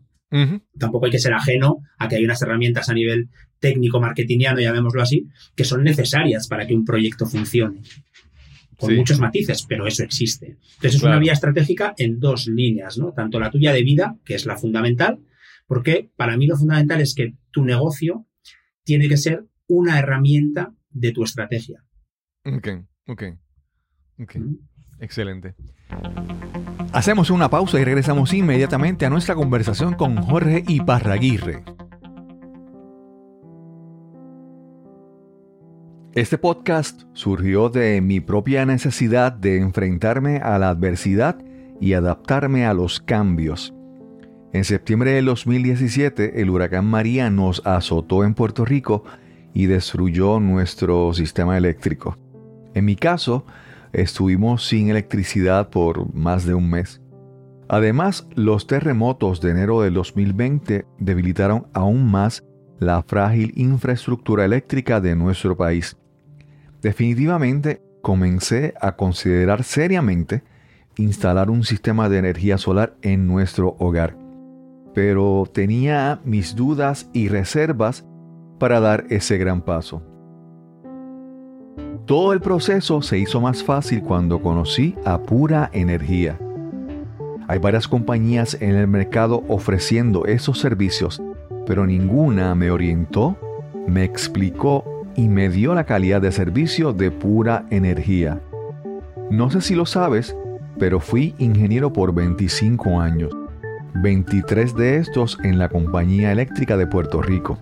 [SPEAKER 2] Tampoco hay que ser ajeno a que hay unas herramientas a nivel técnico, marketingiano, llamémoslo así, que son necesarias para que un proyecto funcione. Con
[SPEAKER 1] Sí.
[SPEAKER 2] muchos matices, pero eso existe. Entonces es una vía estratégica en dos líneas, ¿no? Tanto la tuya de vida, que es la fundamental, porque para mí lo fundamental es que tu negocio tiene que ser una herramienta de tu estrategia.
[SPEAKER 1] Ok, ok, ok.
[SPEAKER 2] ¿Mm?
[SPEAKER 1] Excelente. Hacemos una pausa y regresamos inmediatamente a nuestra conversación con Jorge Iparraguirre. Este podcast surgió de mi propia necesidad de enfrentarme a la adversidad y adaptarme a los cambios. En septiembre del 2017, el huracán María nos azotó en Puerto Rico y destruyó nuestro sistema eléctrico. En mi caso, estuvimos sin electricidad por más de un mes. Además, los terremotos de enero del 2020 debilitaron aún más la frágil infraestructura eléctrica de nuestro país. Definitivamente comencé a considerar seriamente instalar un sistema de energía solar en nuestro hogar, pero tenía mis dudas y reservas para dar ese gran paso. Todo el proceso se hizo más fácil cuando conocí a Pura Energía. Hay varias compañías en el mercado ofreciendo esos servicios, pero ninguna me orientó, me explicó y me dio la calidad de servicio de Pura Energía. No sé si lo sabes, pero fui ingeniero por 25 años, 23 de estos en la Compañía Eléctrica de Puerto Rico.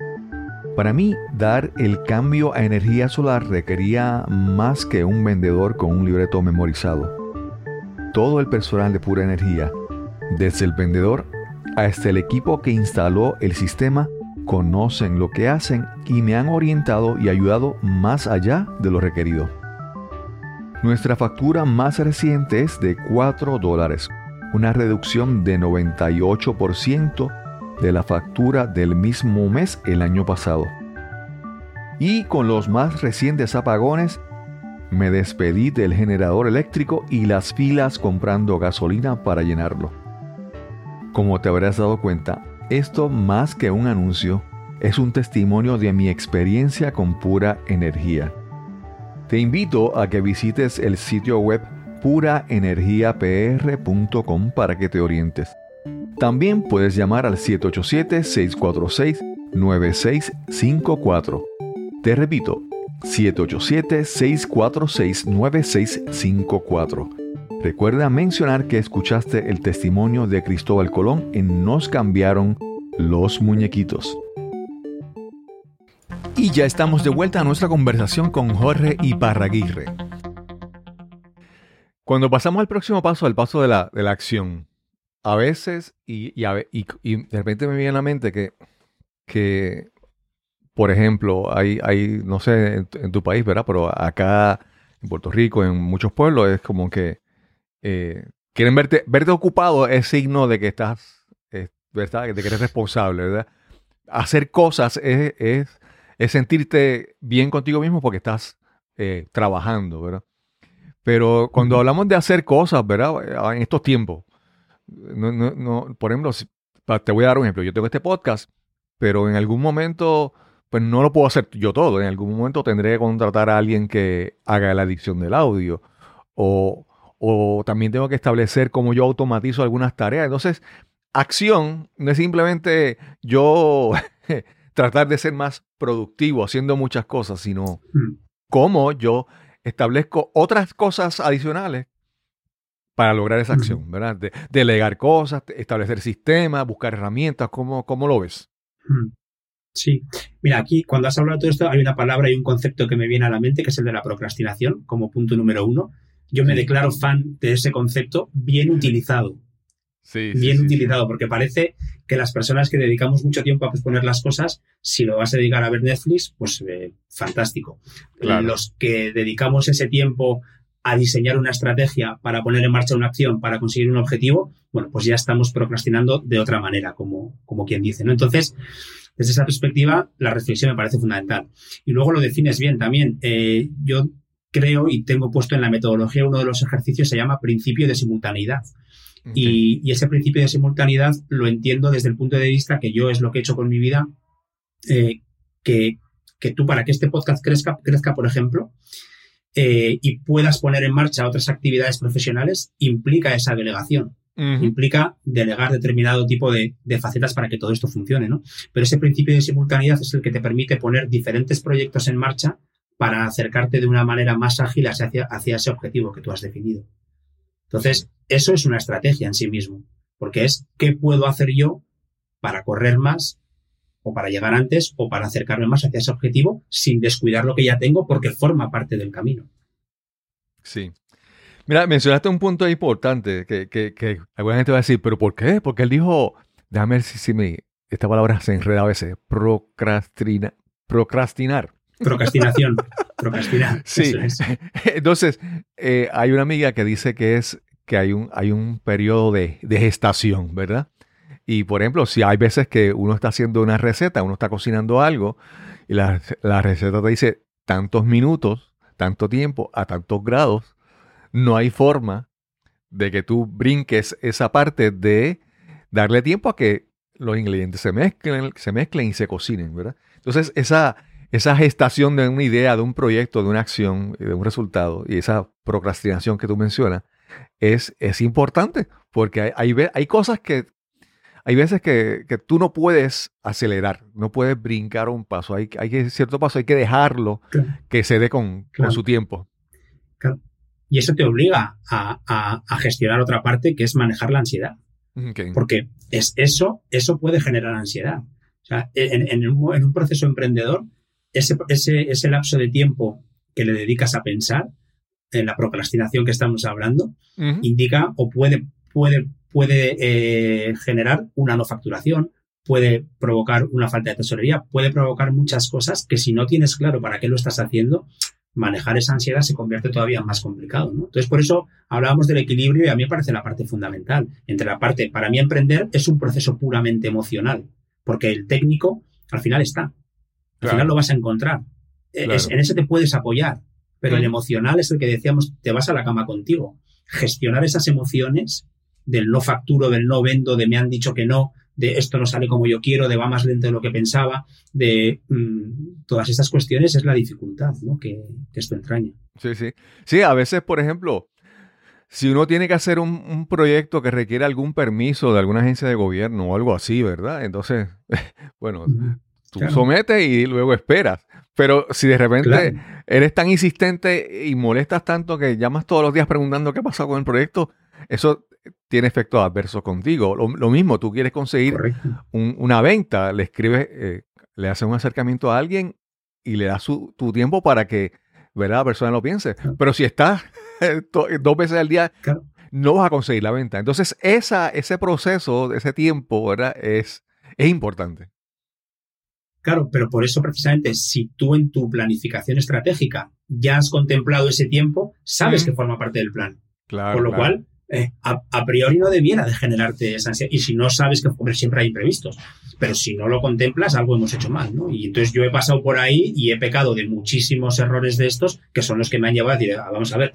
[SPEAKER 1] Para mí, dar el cambio a energía solar requería más que un vendedor con un libreto memorizado. Todo el personal de pura energía, desde el vendedor hasta el equipo que instaló el sistema, conocen lo que hacen y me han orientado y ayudado más allá de lo requerido. Nuestra factura más reciente es de 4 dólares, una reducción de 98% de la factura del mismo mes el año pasado. Y con los más recientes apagones, me despedí del generador eléctrico y las filas comprando gasolina para llenarlo. Como te habrás dado cuenta, esto más que un anuncio, es un testimonio de mi experiencia con pura energía. Te invito a que visites el sitio web puraenergiapr.com para que te orientes. También puedes llamar al 787-646-9654. Te repito, 787-646-9654. Recuerda mencionar que escuchaste el testimonio de Cristóbal Colón en Nos cambiaron los muñequitos. Y ya estamos de vuelta a nuestra conversación con Jorge Iparraguirre. Cuando pasamos al próximo paso, al paso de la, de la acción, a veces, y, de repente me viene a la mente que, que por ejemplo, hay, hay no sé, en, tu país, ¿verdad? Pero acá en Puerto Rico, en muchos pueblos, es como que eh, quieren verte, verte ocupado es signo de que estás, ¿verdad? De que eres responsable, ¿verdad? Hacer cosas es, es, es sentirte bien contigo mismo porque estás eh, trabajando, ¿verdad? Pero cuando hablamos de hacer cosas, ¿verdad? En estos tiempos, no, no, no, por ejemplo, te voy a dar un ejemplo. Yo tengo este podcast, pero en algún momento, pues no lo puedo hacer yo todo. En algún momento tendré que contratar a alguien que haga la edición del audio. O, o también tengo que establecer cómo yo automatizo algunas tareas. Entonces, acción no es simplemente yo [LAUGHS] tratar de ser más productivo haciendo muchas cosas, sino hmm. cómo yo establezco otras cosas adicionales para lograr esa acción, ¿verdad? delegar cosas, establecer sistemas, buscar herramientas, ¿cómo, ¿cómo, lo ves?
[SPEAKER 2] Sí, mira, aquí cuando has hablado de todo esto hay una palabra y un concepto que me viene a la mente, que es el de la procrastinación, como punto número uno. Yo me declaro fan de ese concepto bien utilizado. Sí, bien utilizado, porque parece que las personas que dedicamos mucho tiempo a posponer las cosas, si lo vas a dedicar a ver Netflix, pues eh, fantástico. Los que dedicamos ese tiempo a diseñar una estrategia para poner en marcha una acción para conseguir un objetivo, bueno, pues ya estamos procrastinando de otra manera, como, como quien dice, ¿no? Entonces, desde esa perspectiva, la reflexión me parece fundamental. Y luego lo defines bien también. Eh, yo creo y tengo puesto en la metodología uno de los ejercicios se llama principio de simultaneidad. Y, ese principio de simultaneidad lo entiendo desde el punto de vista que yo es lo que he hecho con mi vida, eh, que, que, tú para que este podcast crezca, crezca por ejemplo, eh, y puedas poner en marcha otras actividades profesionales, implica esa delegación. Implica delegar determinado tipo de, facetas para que todo esto funcione, ¿no? Pero ese principio de simultaneidad es el que te permite poner diferentes proyectos en marcha para acercarte de una manera más ágil hacia, ese objetivo que tú has definido. Entonces, eso es una estrategia en sí mismo, porque es qué puedo hacer yo para correr más o para llegar antes o para acercarme más hacia ese objetivo sin descuidar lo que ya tengo porque forma parte del camino.
[SPEAKER 1] Sí. Mira, mencionaste un punto importante que, que, que alguna gente va a decir, ¿pero por qué? Porque él dijo, déjame ver si, me, esta palabra se enreda a veces, procrastina, procrastinar.
[SPEAKER 2] Procrastinación. procrastinar. [LAUGHS]
[SPEAKER 1] Sí. Entonces, eh, hay una amiga que dice que es que hay un, hay un periodo de, de gestación, ¿verdad? Y por ejemplo, si hay veces que uno está haciendo una receta, uno está cocinando algo y la, la receta te dice tantos minutos, tanto tiempo, a tantos grados, no hay forma de que tú brinques esa parte de darle tiempo a que los ingredientes se mezclen, se mezclen y se cocinen, ¿verdad? Entonces, esa, esa gestación de una idea, de un proyecto, de una acción, de un resultado, y esa procrastinación que tú mencionas, es, es importante, porque hay, hay, hay cosas que, hay veces que, que, tú no puedes acelerar, no puedes brincar un paso, hay, hay que, cierto paso, hay que dejarlo claro. que se dé con, claro. con su tiempo.
[SPEAKER 2] Claro. Y eso te obliga a, a, a, gestionar otra parte que es manejar la ansiedad. Okay. Porque es eso, eso puede generar ansiedad. O sea, en, en, un, en un, proceso emprendedor, ese, ese, ese, lapso de tiempo que le dedicas a pensar, en la procrastinación que estamos hablando, uh -huh. indica o puede, puede, puede eh, generar una no facturación, puede provocar una falta de tesorería, puede provocar muchas cosas que si no tienes claro para qué lo estás haciendo, manejar esa ansiedad se convierte todavía más complicado. ¿no? Entonces, por eso hablábamos del equilibrio y a mí me parece la parte fundamental. Entre la parte, para mí emprender es un proceso puramente emocional, porque el técnico al final está. Al claro. final lo vas a encontrar. Claro. Es, en ese te puedes apoyar, pero mm. el emocional es el que decíamos, te vas a la cama contigo. Gestionar esas emociones del no facturo, del no vendo, de me han dicho que no, de esto no sale como yo quiero, de va más lento de lo que pensaba, de mmm, todas estas cuestiones es la dificultad ¿no? que, que, esto entraña.
[SPEAKER 1] Sí, sí. Sí, a veces, por ejemplo, si uno tiene que hacer un, un, proyecto que requiere algún permiso de alguna agencia de gobierno o algo así, ¿verdad? Entonces, [LAUGHS] bueno, tú claro. sometes y luego esperas. Pero si de repente claro. eres tan insistente y molestas tanto que llamas todos los días preguntando qué pasó con el proyecto, eso tiene efectos adversos contigo. Lo, lo mismo, tú quieres conseguir un, una venta, le escribes, eh, le haces un acercamiento a alguien y le das su, tu tiempo para que ¿verdad? la persona lo piense. Claro. Pero si estás dos veces al día, claro. no vas a conseguir la venta. Entonces, esa, ese proceso, ese tiempo, ¿verdad? Es, es importante.
[SPEAKER 2] Claro, pero por eso precisamente, si tú en tu planificación estratégica ya has contemplado ese tiempo, sabes mm. que forma parte del plan.
[SPEAKER 1] Claro,
[SPEAKER 2] Por lo
[SPEAKER 1] claro.
[SPEAKER 2] cual, eh, a, a, priori no debiera de generarte esa ansiedad. Y si no sabes que hombre, siempre hay imprevistos, pero si no lo contemplas, algo hemos hecho mal, ¿no? Y entonces yo he pasado por ahí y he pecado de muchísimos errores de estos que son los que me han llevado a decir, ah, vamos a ver,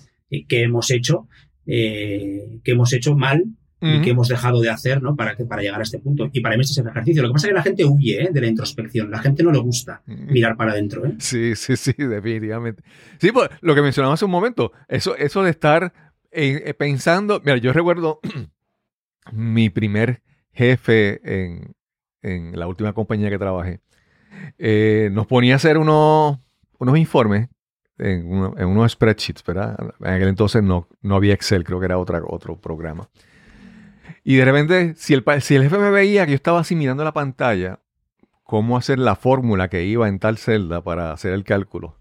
[SPEAKER 2] ¿qué hemos hecho? Eh, ¿Qué hemos hecho mal? Uh -huh. y qué hemos dejado de hacer ¿no? para, que, para llegar a este punto. Y para mí este es el ejercicio. Lo que pasa es que la gente huye ¿eh? de la introspección. La gente no le gusta mirar para adentro. ¿eh?
[SPEAKER 1] Sí, sí, sí, [LAUGHS] definitivamente. Sí, pues lo que mencionaba hace un momento, eso, eso de estar eh, pensando, mira, yo recuerdo [CLEARS THROAT] mi primer jefe en, en, la última compañía que trabajé, eh, nos ponía a hacer unos, unos informes en, uno, en, unos spreadsheets, ¿verdad? En aquel entonces no, no había Excel, creo que era otra, otro programa. Y de repente, si el, si el jefe me veía que yo estaba así mirando la pantalla, cómo hacer la fórmula que iba en tal celda para hacer el cálculo,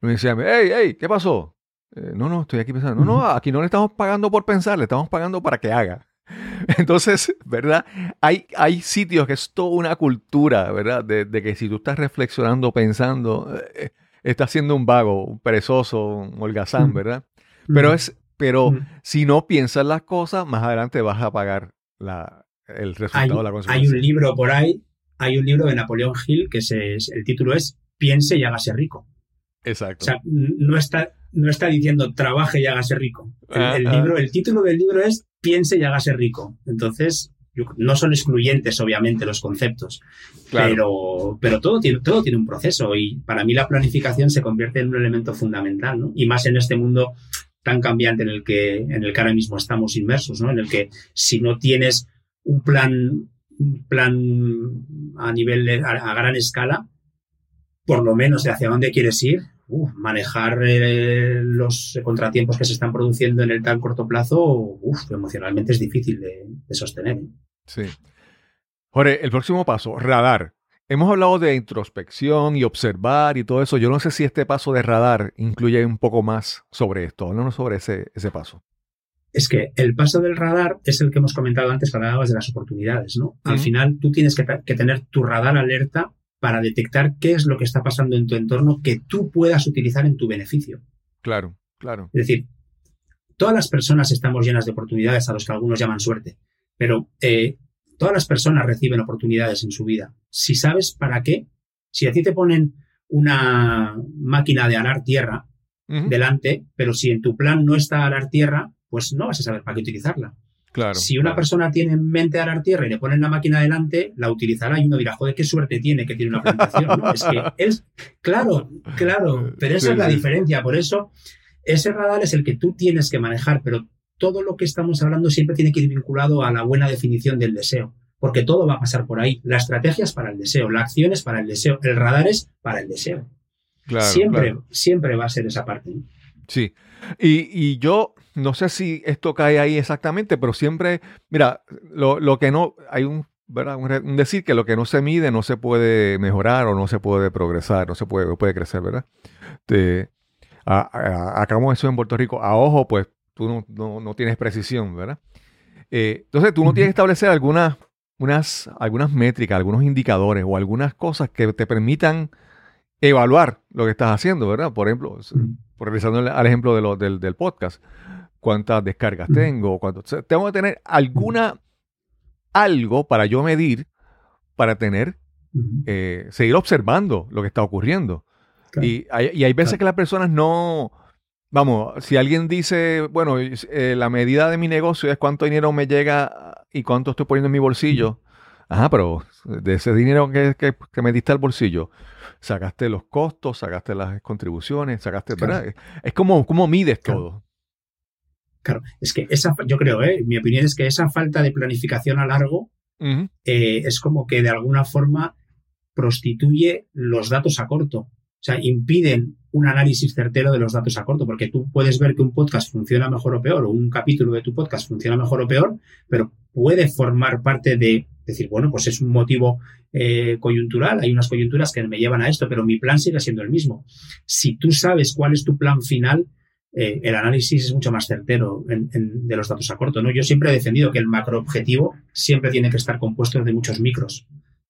[SPEAKER 1] me decía, hey, hey, ¿qué pasó? Eh, no, no, estoy aquí pensando. No, no, aquí no le estamos pagando por pensar, le estamos pagando para que haga. [LAUGHS] Entonces, ¿verdad? Hay, hay sitios que es toda una cultura, ¿verdad? De, de que si tú estás reflexionando, pensando, eh, estás siendo un vago, un perezoso, un holgazán, ¿verdad? Pero es, pero mm. si no piensas las cosas, más adelante vas a pagar la, el resultado
[SPEAKER 2] hay,
[SPEAKER 1] de la consecuencia.
[SPEAKER 2] Hay un libro por ahí, hay un libro de Napoleón Hill que se, el título es Piense y hágase rico.
[SPEAKER 1] Exacto.
[SPEAKER 2] O sea, no está, no está diciendo trabaje y hágase rico. El, ah, el libro, ah. el título del libro es Piense y hágase rico. Entonces, no son excluyentes, obviamente, los conceptos, claro. pero, pero todo, tiene, todo tiene un proceso y para mí la planificación se convierte en un elemento fundamental, ¿no? Y más en este mundo tan cambiante en el que, en el que ahora mismo estamos inmersos, ¿no? En el que si no tienes un plan, un plan a nivel, a, gran escala, por lo menos hacia dónde quieres ir, manejar eh, los contratiempos que se están produciendo en el tan corto plazo, emocionalmente es difícil de, de sostener. ¿eh?
[SPEAKER 1] Sí. Jorge, el próximo paso, radar. Hemos hablado de introspección y observar y todo eso. Yo no sé si este paso de radar incluye un poco más sobre esto. Háblanos sobre ese, ese paso.
[SPEAKER 2] Es que el paso del radar es el que hemos comentado antes cuando hablabas de las oportunidades, ¿no? Al uh -huh. final tú tienes que, que, tener tu radar alerta para detectar qué es lo que está pasando en tu entorno que tú puedas utilizar en tu beneficio.
[SPEAKER 1] Claro, claro.
[SPEAKER 2] Es decir, todas las personas estamos llenas de oportunidades a los que algunos llaman suerte, pero eh, todas las personas reciben oportunidades en su vida. Si sabes para qué, si a ti te ponen una máquina de arar tierra delante, pero si en tu plan no está arar tierra, pues no vas a saber para qué utilizarla.
[SPEAKER 1] Claro.
[SPEAKER 2] si una
[SPEAKER 1] claro.
[SPEAKER 2] persona tiene en mente arar tierra y le ponen la máquina delante, la utilizará y uno dirá, joder, qué suerte tiene que tiene una plantación. ¿no? Es que [LAUGHS] es, claro, claro, pero esa
[SPEAKER 1] Sí,
[SPEAKER 2] es la
[SPEAKER 1] sí.
[SPEAKER 2] diferencia. Por eso, ese radar es el que tú tienes que manejar, pero todo lo que estamos hablando siempre tiene que ir vinculado a la buena definición del deseo, porque todo va a pasar por ahí. La estrategia es para el deseo, la acción es para el deseo, el radar es para el deseo.
[SPEAKER 1] Claro,
[SPEAKER 2] siempre,
[SPEAKER 1] claro.
[SPEAKER 2] siempre va a ser esa parte.
[SPEAKER 1] Sí. Y, y yo no sé si esto cae ahí exactamente, pero siempre, mira, lo, lo que no, hay un, ¿verdad? Un, decir que lo que no se mide no se puede mejorar o no se puede progresar, no se puede, puede crecer, ¿verdad? Te- a- a- acá como eso en Puerto Rico, a ojo, pues tú no, no- no tienes precisión, ¿verdad? Eh, entonces tú no tienes que establecer algunas, unas, algunas métricas, algunos indicadores o algunas cosas que te permitan evaluar lo que estás haciendo, ¿verdad? Por ejemplo, regresando al- ejemplo de lo- del, del podcast, cuántas descargas tengo, cuánto, tengo que tener alguna, algo para yo medir, para tener, eh, seguir observando lo que está ocurriendo.
[SPEAKER 2] Claro.
[SPEAKER 1] Y, hay, y hay veces
[SPEAKER 2] Claro.
[SPEAKER 1] que las personas no, vamos, si alguien dice, bueno, eh, la medida de mi negocio es cuánto dinero me llega y cuánto estoy poniendo en mi bolsillo. Ajá, pero de ese dinero que, que, que metiste al bolsillo, sacaste los costos, sacaste las contribuciones, sacaste,
[SPEAKER 2] Claro.
[SPEAKER 1] ¿verdad? Es como, como mides
[SPEAKER 2] Claro.
[SPEAKER 1] todo.
[SPEAKER 2] Claro, es que esa, yo creo, ¿eh? mi opinión es que esa falta de planificación a largo eh, es como que de alguna forma prostituye los datos a corto. O sea, impiden un análisis certero de los datos a corto, porque tú puedes ver que un podcast funciona mejor o peor, o un capítulo de tu podcast funciona mejor o peor, pero puede formar parte de decir, bueno, pues es un motivo eh, coyuntural, hay unas coyunturas que me llevan a esto, pero mi plan sigue siendo el mismo. Si tú sabes cuál es tu plan final, eh, el análisis es mucho más certero en- en- de los datos a corto. ¿no? Yo siempre he defendido que el macroobjetivo siempre tiene que estar compuesto de muchos micros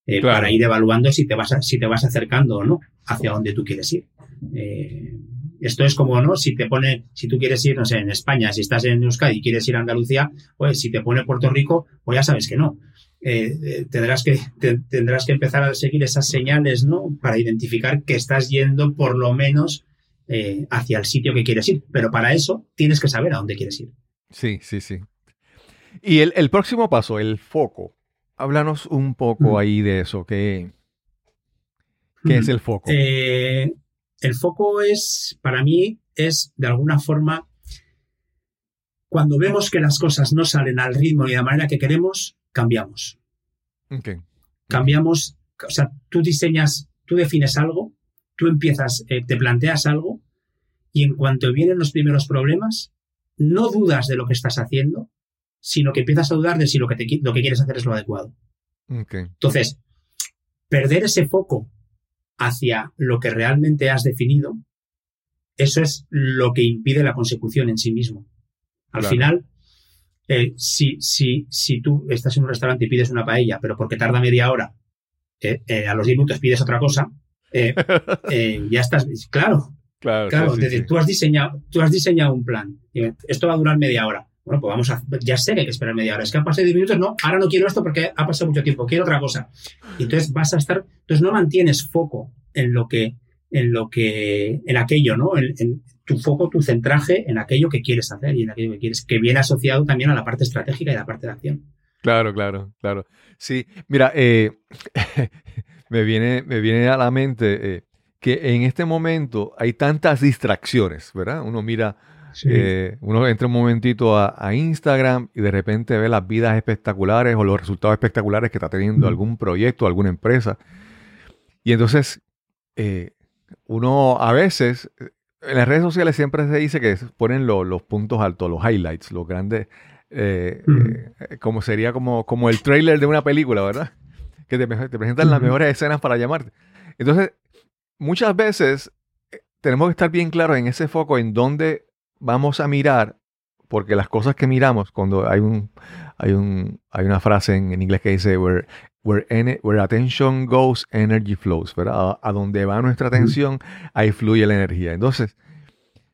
[SPEAKER 2] eh,
[SPEAKER 1] Claro.
[SPEAKER 2] para ir evaluando si te, vas a- si te vas acercando o no hacia donde tú quieres ir. Eh, esto es como, ¿no? Si te pone, si tú quieres ir, no sé, en España, si estás en Euskadi y quieres ir a Andalucía, pues si te pone Puerto Rico, pues ya sabes que no. Eh, eh, tendrás, que, te- tendrás que empezar a seguir esas señales, ¿no? Para identificar que estás yendo por lo menos eh, hacia el sitio que quieres ir. Pero para eso tienes que saber a dónde quieres ir.
[SPEAKER 1] Sí, sí, sí. Y el, el próximo paso, el foco. Háblanos un poco
[SPEAKER 2] Mm.
[SPEAKER 1] ahí de eso. ¿Qué, qué es el foco?
[SPEAKER 2] El foco es, para mí, es de alguna forma, cuando vemos que las cosas no salen al ritmo y de la manera que queremos, cambiamos.
[SPEAKER 1] Ok.
[SPEAKER 2] Cambiamos, o sea, tú diseñas, tú defines algo, tú empiezas, eh, te planteas algo y en cuanto vienen los primeros problemas, no dudas de lo que estás haciendo, sino que empiezas a dudar de si lo que, te, lo que quieres hacer es lo adecuado.
[SPEAKER 1] ok.
[SPEAKER 2] Entonces, perder ese foco hacia lo que realmente has definido, eso es lo que impide la consecución en sí mismo. Al
[SPEAKER 1] Claro.
[SPEAKER 2] final, eh, si, si, si tú estás en un restaurante y pides una paella, pero porque tarda media hora, eh, eh, a los 10 minutos pides otra cosa, [LAUGHS] ya estás. Claro,
[SPEAKER 1] Claro,
[SPEAKER 2] claro.
[SPEAKER 1] sí,
[SPEAKER 2] es decir,
[SPEAKER 1] sí.
[SPEAKER 2] tú has diseñado, tú has diseñado un plan. Esto va a durar media hora. Bueno, pues vamos a. Ya sé que hay que esperar media hora. Es que han pasado 10 minutos, no, ahora no quiero esto porque ha pasado mucho tiempo, quiero otra cosa. Y entonces vas a estar. Entonces no mantienes foco en lo que. En lo que. En aquello, ¿no? En, tu foco, tu centraje en aquello que quieres hacer y en aquello que quieres. Que viene asociado también a la parte estratégica y a la parte de acción.
[SPEAKER 1] Claro, claro, claro. Sí, mira, eh, [LAUGHS] me, viene, me viene a la mente eh, que en este momento hay tantas distracciones, ¿verdad? Uno mira, eh, uno entra un momentito a, a Instagram y de repente ve las vidas espectaculares o los resultados espectaculares que está teniendo algún proyecto, alguna empresa. Y entonces, eh, uno a veces, eh, en las redes sociales siempre se dice que ponen lo- los puntos altos, los highlights, los grandes, eh, como sería como, como el trailer de una película, ¿verdad? Que te, te presentan las mejores escenas para llamarte. Entonces, muchas veces tenemos que estar bien claros en ese foco, en dónde vamos a mirar, porque las cosas que miramos, cuando hay un, hay un, hay una frase en, en inglés que dice where, where, where attention goes, energy flows, ¿verdad? A, a donde va nuestra atención, ahí fluye la energía. Entonces,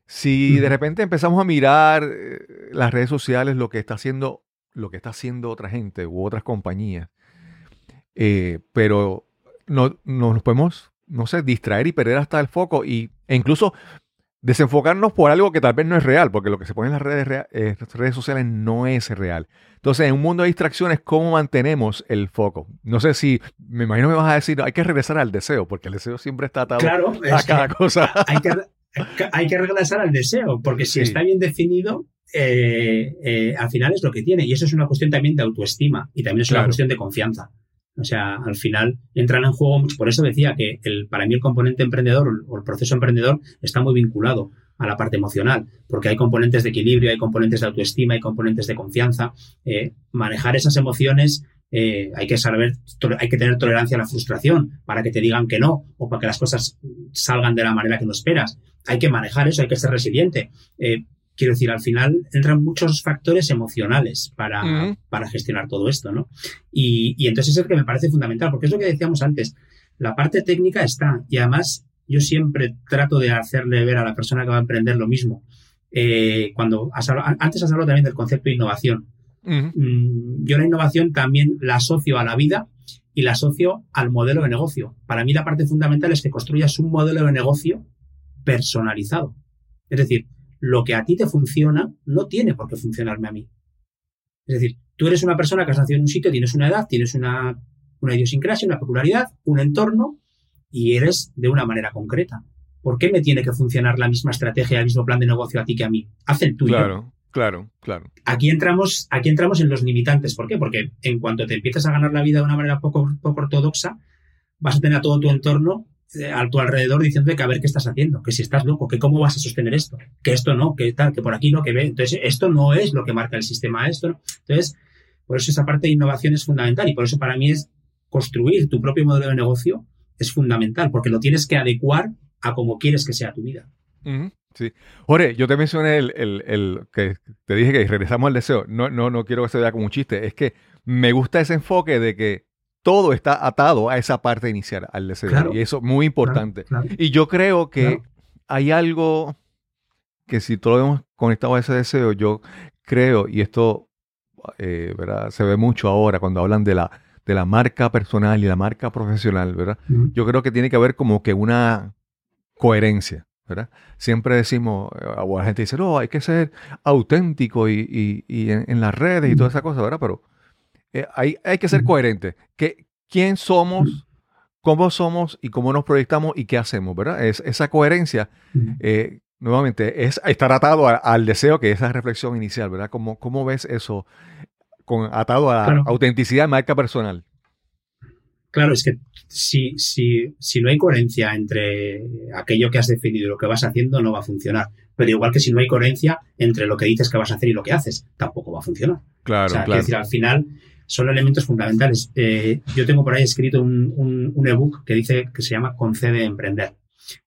[SPEAKER 1] si de repente empezamos a mirar eh, las redes sociales, lo que está haciendo, lo que está haciendo otra gente u otras compañías, eh, pero no, no nos podemos, no sé, distraer y perder hasta el foco y, e incluso desenfocarnos por algo que tal vez no es real, porque lo que se pone en las redes, redes sociales no es real. Entonces, en un mundo de distracciones, ¿cómo mantenemos el foco? No sé si, me imagino que me vas a decir, hay que regresar al deseo, porque el deseo siempre está atado
[SPEAKER 2] Claro,
[SPEAKER 1] a cada cosa.
[SPEAKER 2] hay que, hay que regresar al deseo, porque si
[SPEAKER 1] Sí.
[SPEAKER 2] está bien definido, eh, eh, al final es lo que tiene. Y eso es una cuestión también de autoestima y también es
[SPEAKER 1] Claro.
[SPEAKER 2] una cuestión de confianza. O sea, al final entran en juego mucho. Por eso decía que el, para mí el componente emprendedor o el proceso emprendedor está muy vinculado a la parte emocional, porque hay componentes de equilibrio, hay componentes de autoestima, hay componentes de confianza. Eh, manejar esas emociones eh, hay que saber, hay que tener tolerancia a la frustración para que te digan que no o para que las cosas salgan de la manera que no esperas. Hay que manejar eso, hay que ser resiliente. Eh, quiero decir, al final entran muchos factores emocionales para, para gestionar todo esto, ¿no? Y, y entonces es el que me parece fundamental, porque es lo que decíamos antes. La parte técnica está, y además yo siempre trato de hacerle ver a la persona que va a emprender lo mismo. Eh, cuando has hablado- antes has hablado también del concepto de innovación. Mm, yo la innovación también la asocio a la vida y la asocio al modelo de negocio. Para mí la parte fundamental es que construyas un modelo de negocio personalizado. Es decir, lo que a ti te funciona no tiene por qué funcionarme a mí. Es decir, tú eres una persona que has nacido en un sitio, tienes una edad, tienes una, una idiosincrasia, una peculiaridad, un entorno y eres de una manera concreta. ¿Por qué me tiene que funcionar la misma estrategia, el mismo plan de negocio a ti que a mí? Haz el tuyo
[SPEAKER 1] Claro, claro, claro.
[SPEAKER 2] aquí entramos, aquí entramos en los limitantes. ¿Por qué? Porque en cuanto te empiezas a ganar la vida de una manera poco, poco ortodoxa, vas a tener a todo tu entorno a tu alrededor diciendo que a ver qué estás haciendo, que si estás loco, que cómo vas a sostener esto, que esto no, que tal, que por aquí no, que ve. Entonces, esto no es lo que marca el sistema, esto no. Entonces, por eso esa parte de innovación es fundamental y por eso para mí es construir tu propio modelo de negocio es fundamental, porque lo tienes que adecuar a cómo quieres que sea tu vida.
[SPEAKER 1] Ujú, Sí. Jorge, yo te mencioné el, el- el que te dije que regresamos al deseo. No, no, no quiero que se vea como un chiste. Es que me gusta ese enfoque de que todo está atado a esa parte inicial, al deseo.
[SPEAKER 2] Claro.
[SPEAKER 1] Y eso es muy importante.
[SPEAKER 2] Claro, claro.
[SPEAKER 1] Y yo creo que hay algo que si todo lo hemos conectado a ese deseo, yo creo, y esto eh, ¿verdad? se ve mucho ahora cuando hablan de la, de la marca personal y la marca profesional, ¿verdad? Yo creo que tiene que haber como que una coherencia, ¿verdad? Siempre decimos, eh, o la gente dice, no, hay que ser auténtico y, y- y en, en las redes y toda esa cosa, ¿verdad? Pero eh, hay, hay que ser coherente. Que, ¿Quién somos? ¿Cómo somos? ¿Y cómo nos proyectamos? ¿Y qué hacemos? ¿Verdad? Es, esa coherencia, eh, nuevamente, es estar atado a- al deseo, que es esa reflexión inicial, ¿verdad? ¿Cómo, cómo ves eso con, atado a la
[SPEAKER 2] Claro.
[SPEAKER 1] autenticidad, marca personal?
[SPEAKER 2] Claro, es que si, si, si no hay coherencia entre aquello que has definido y lo que vas haciendo, no va a funcionar. Pero igual que si no hay coherencia entre lo que dices que vas a hacer y lo que haces, tampoco va a funcionar.
[SPEAKER 1] Claro,
[SPEAKER 2] o sea,
[SPEAKER 1] claro.
[SPEAKER 2] decir, al final son elementos fundamentales. Eh, yo tengo por ahí escrito un, un, un ebook que dice que se llama Concede Emprender.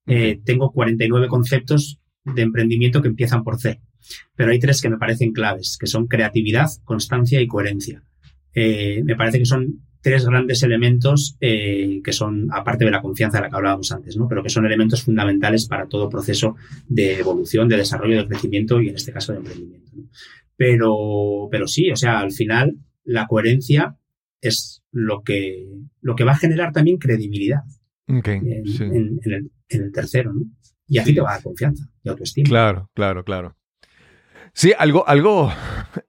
[SPEAKER 2] Eh, Tengo 49 conceptos de emprendimiento que empiezan por C, pero hay tres que me parecen claves, que son creatividad, constancia y coherencia. Eh, me parece que son tres grandes elementos eh, que son, aparte de la confianza de la que hablábamos antes, ¿no? pero que son elementos fundamentales para todo proceso de evolución, de desarrollo, de crecimiento y en este caso de emprendimiento. ¿no? Pero, pero sí, o sea, al final la coherencia es lo que, lo que va a generar también credibilidad
[SPEAKER 1] Ok,
[SPEAKER 2] en,
[SPEAKER 1] sí.
[SPEAKER 2] en- en el, en el tercero, ¿no? Y así
[SPEAKER 1] Sí.
[SPEAKER 2] te va a dar confianza y autoestima.
[SPEAKER 1] Claro, claro, claro. Sí, algo, algo,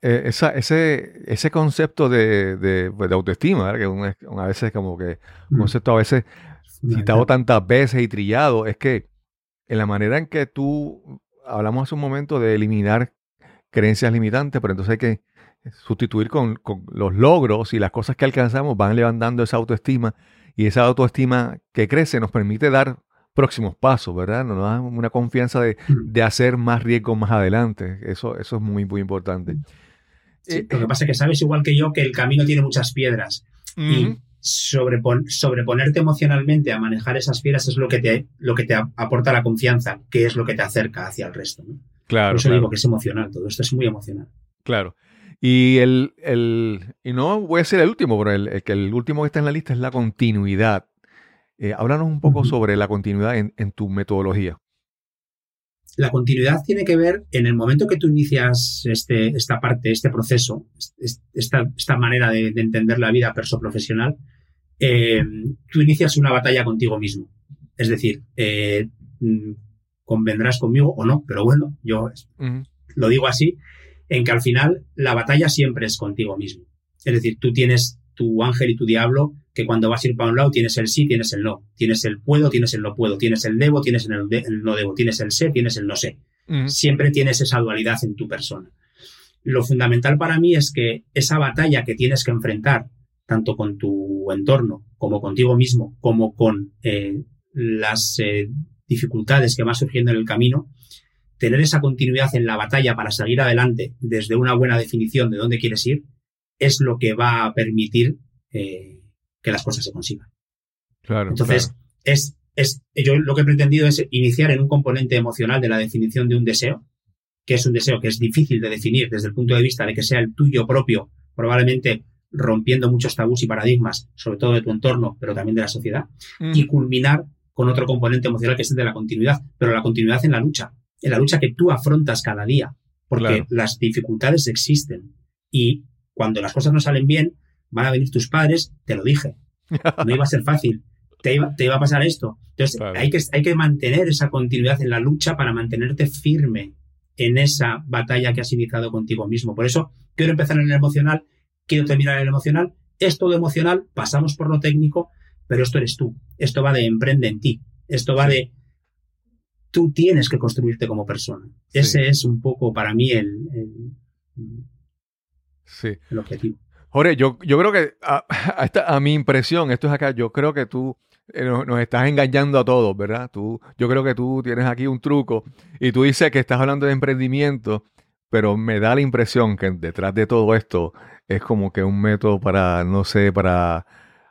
[SPEAKER 1] eh, esa, ese, ese concepto de, de, pues, de autoestima, ¿verdad? que un- a veces como que, un
[SPEAKER 2] Mm,
[SPEAKER 1] concepto a veces citado tantas veces y trillado, es que en la manera en que tú, hablamos hace un momento de eliminar creencias limitantes, pero entonces hay que sustituir con, con los logros y las cosas que alcanzamos van levantando esa autoestima y esa autoestima que crece nos permite dar próximos pasos, ¿verdad? Nos da una confianza de,
[SPEAKER 2] Mm.
[SPEAKER 1] de hacer más riesgos más adelante. Eso, eso es muy, muy importante.
[SPEAKER 2] Sí,
[SPEAKER 1] Eh,
[SPEAKER 2] lo que pasa es que sabes igual que yo que el camino tiene muchas piedras y sobrepon- sobreponerte emocionalmente a manejar esas piedras es lo que te, lo que te aporta la confianza, que es lo que te acerca hacia el resto. ¿no?
[SPEAKER 1] Claro,
[SPEAKER 2] Por eso
[SPEAKER 1] claro.
[SPEAKER 2] digo que es emocional, todo esto es muy emocional.
[SPEAKER 1] Claro. Y el, el, y no voy a ser el último, pero el, el que el último que está en la lista es la continuidad. Eh, háblanos un poco sobre la continuidad en, en tu metodología.
[SPEAKER 2] la continuidad tiene que ver en el momento que tú inicias este, esta parte, este proceso, esta, esta manera de, entender la vida perso-profesional, eh, tú inicias una batalla contigo mismo. Es decir, eh, mm, convendrás conmigo o no, pero bueno, yo lo digo así, en que al final la batalla siempre es contigo mismo. Es decir, tú tienes tu ángel y tu diablo, que cuando vas a ir para un lado tienes el sí, tienes el no, tienes el puedo, tienes el no puedo, tienes el debo, tienes el, no debo, tienes el sé, tienes el no sé. Siempre tienes esa dualidad en tu persona. Lo fundamental para mí es que esa batalla que tienes que enfrentar, tanto con tu entorno, como contigo mismo, como con eh, las eh, dificultades que vas surgiendo en el camino, tener esa continuidad en la batalla para seguir adelante desde una buena definición de dónde quieres ir, es lo que va a permitir eh, que las cosas se consigan.
[SPEAKER 1] Claro.
[SPEAKER 2] Entonces, es, es, yo lo que he pretendido es iniciar en un componente emocional de la definición de un deseo, que es un deseo que es difícil de definir desde el punto de vista de que sea el tuyo propio, probablemente rompiendo muchos tabús y paradigmas, sobre todo de tu entorno, pero también de la sociedad, y culminar con otro componente emocional que es el de la continuidad, pero la continuidad en la lucha, en la lucha que tú afrontas cada día, porque las dificultades existen y cuando las cosas no salen bien, van a venir tus padres, te lo dije. [LAUGHS] No iba a ser fácil. Te iba, a pasar esto. Entonces, hay, que, hay que mantener esa continuidad en la lucha para mantenerte firme en esa batalla que has iniciado contigo mismo. Por eso, quiero empezar en el emocional, quiero terminar en el emocional. Es todo emocional, pasamos por lo técnico, pero esto eres tú. Esto va de emprende en ti. Esto va de tú tienes que construirte como persona. Ese es un poco para mí el
[SPEAKER 1] Sí.
[SPEAKER 2] El objetivo.
[SPEAKER 1] Jorge, yo, yo creo que a, [LAUGHS] a, mi impresión, esto es acá, yo creo que tú eh, nos, estás engañando a todos, ¿verdad? Tú, yo creo que tú tienes aquí un truco y tú dices que estás hablando de emprendimiento, pero me da la impresión que detrás de todo esto es como que un método para, no sé, para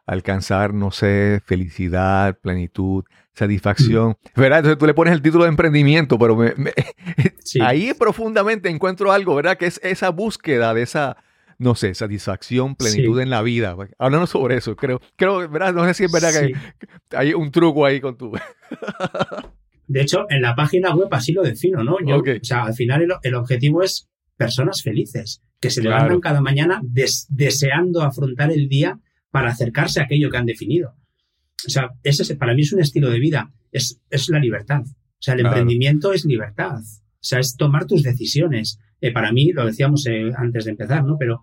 [SPEAKER 1] alcanzar, no sé, felicidad, plenitud, satisfacción, ¿verdad? Entonces tú le pones el título de emprendimiento, pero [LAUGHS] ahí profundamente encuentro algo, ¿verdad? Que es esa búsqueda de esa, no sé, satisfacción, plenitud en la vida. Hablando sobre eso, creo, creo, ¿verdad? No sé si es verdad que hay, un truco ahí con tu... [LAUGHS]
[SPEAKER 2] de hecho, en la página web así lo defino, ¿no? Yo, O sea, al final el, objetivo es personas felices, que se levantan cada mañana deseando afrontar el día para acercarse a aquello que han definido. O sea, ese para mí es un estilo de vida, es, es la libertad. O sea, el emprendimiento es libertad. O sea, es tomar tus decisiones. Eh, para mí, lo decíamos eh, antes de empezar, ¿no? Pero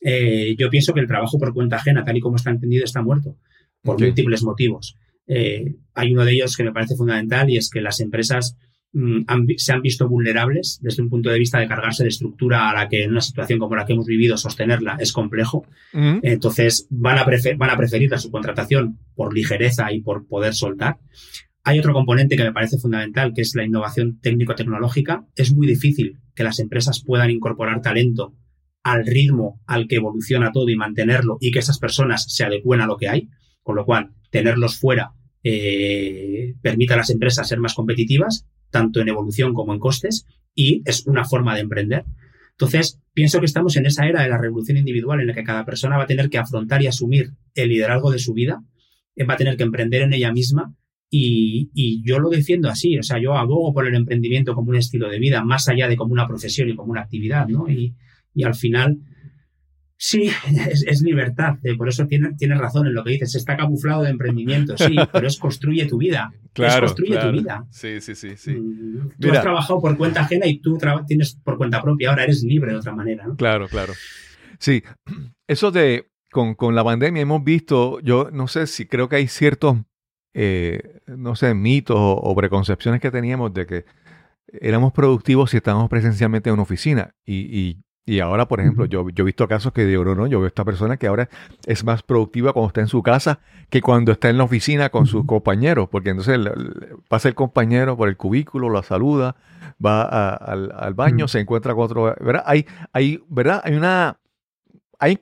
[SPEAKER 2] eh, yo pienso que el trabajo por cuenta ajena, tal y como está entendido, está muerto por múltiples motivos. hay uno de ellos que me parece fundamental y es que las empresas Mm, se han visto vulnerables desde un punto de vista de cargarse de estructura a la que en una situación como la que hemos vivido sostenerla es complejo. Entonces van a, van a preferir la subcontratación por ligereza y por poder soltar. Hay otro componente que me parece fundamental, que es la innovación técnico-tecnológica. Es muy difícil que las empresas puedan incorporar talento al ritmo al que evoluciona todo y mantenerlo y que esas personas se adecuen a lo que hay, con lo cual tenerlos fuera eh, permite a las empresas ser más competitivas tanto en evolución como en costes, y es una forma de emprender. Entonces, pienso que estamos en esa era de la revolución individual en la que cada persona va a tener que afrontar y asumir el liderazgo de su vida, eh, va a tener que emprender en ella misma y, yo lo defiendo así, o sea, yo abogo por el emprendimiento como un estilo de vida, más allá de como una profesión y como una actividad, ¿no? Y al final, Sí, [LAUGHS] es, libertad. Eh, por eso tienes tiene razón en lo que dices. Está camuflado de emprendimiento, sí, [LAUGHS] pero es construye tu vida.
[SPEAKER 1] Claro,
[SPEAKER 2] es construye tu vida.
[SPEAKER 1] Sí, sí, sí. sí.
[SPEAKER 2] Mm, tú has trabajado por cuenta ajena y tú tienes por cuenta propia. Ahora eres libre de otra manera. ¿no?
[SPEAKER 1] Claro, claro. Sí, [CLEARS THROAT] eso de con, con, la pandemia hemos visto, yo no sé si creo que hay ciertos, eh, no sé, mitos o, preconcepciones que teníamos de que éramos productivos si estábamos presencialmente en una oficina. Y, y y ahora, por ejemplo, yo, yo he visto casos que digo, no, no, yo veo esta persona que ahora es más productiva cuando está en su casa que cuando está en la oficina con sus compañeros, porque entonces pasa el compañero por el cubículo, la saluda, va al, baño, se encuentra con otro, ¿verdad? Hay, hay, ¿verdad? Hay una, hay,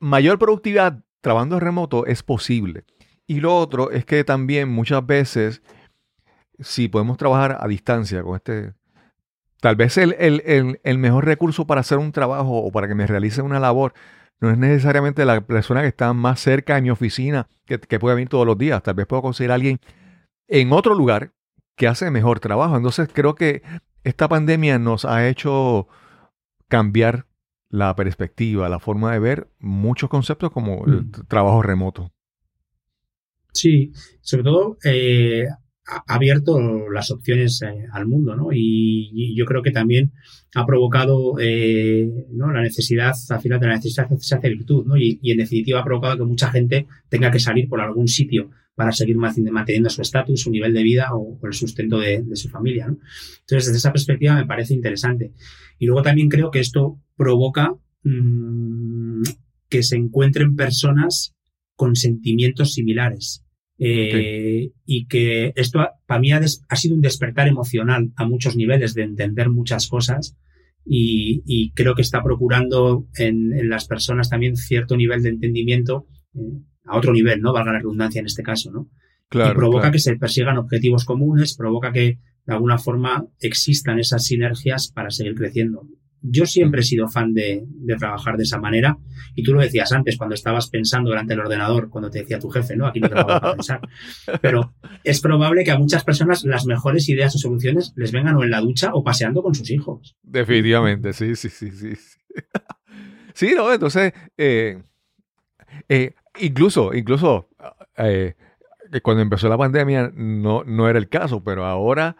[SPEAKER 1] mayor productividad trabajando remoto es posible. Y lo otro es que también muchas veces, si podemos trabajar a distancia con este Tal vez el, el, mejor recurso para hacer un trabajo o para que me realice una labor no es necesariamente la persona que está más cerca de mi oficina, que, que puede venir todos los días. Tal vez puedo conseguir a alguien en otro lugar que hace mejor trabajo. Entonces creo que esta pandemia nos ha hecho cambiar la perspectiva, la forma de ver muchos conceptos como el
[SPEAKER 2] Mm.
[SPEAKER 1] trabajo remoto.
[SPEAKER 2] Sí, sobre todo eh, ha abierto las opciones eh, al mundo, ¿no? Y, yo creo que también ha provocado eh, la necesidad, al final de la necesidad se hace virtud, ¿no? Y, en definitiva ha provocado que mucha gente tenga que salir por algún sitio para seguir manteniendo su estatus, su nivel de vida o, el sustento de, su familia, ¿no? Entonces, desde esa perspectiva me parece interesante. Y luego también creo que esto provoca mmm, que se encuentren personas con sentimientos similares. Eh, okay. Y que esto para mí ha, ha, sido un despertar emocional a muchos niveles de entender muchas cosas y, y creo que está procurando en, en, las personas también cierto nivel de entendimiento eh, a otro nivel, ¿no? Valga la redundancia en este caso, ¿no?
[SPEAKER 1] Claro,
[SPEAKER 2] y provoca
[SPEAKER 1] claro.
[SPEAKER 2] que se persigan objetivos comunes, provoca que de alguna forma existan esas sinergias para seguir creciendo. Yo siempre he sido fan de, trabajar de esa manera y tú lo decías antes cuando estabas pensando delante del ordenador, cuando te decía tu jefe, ¿no? Aquí no te a pensar. Pero es probable que a muchas personas las mejores ideas o soluciones les vengan o en la ducha o paseando con sus hijos.
[SPEAKER 1] Definitivamente, sí, sí, sí, sí. Sí, no, entonces, eh, eh, incluso, incluso eh, cuando empezó la pandemia no, no era el caso, pero ahora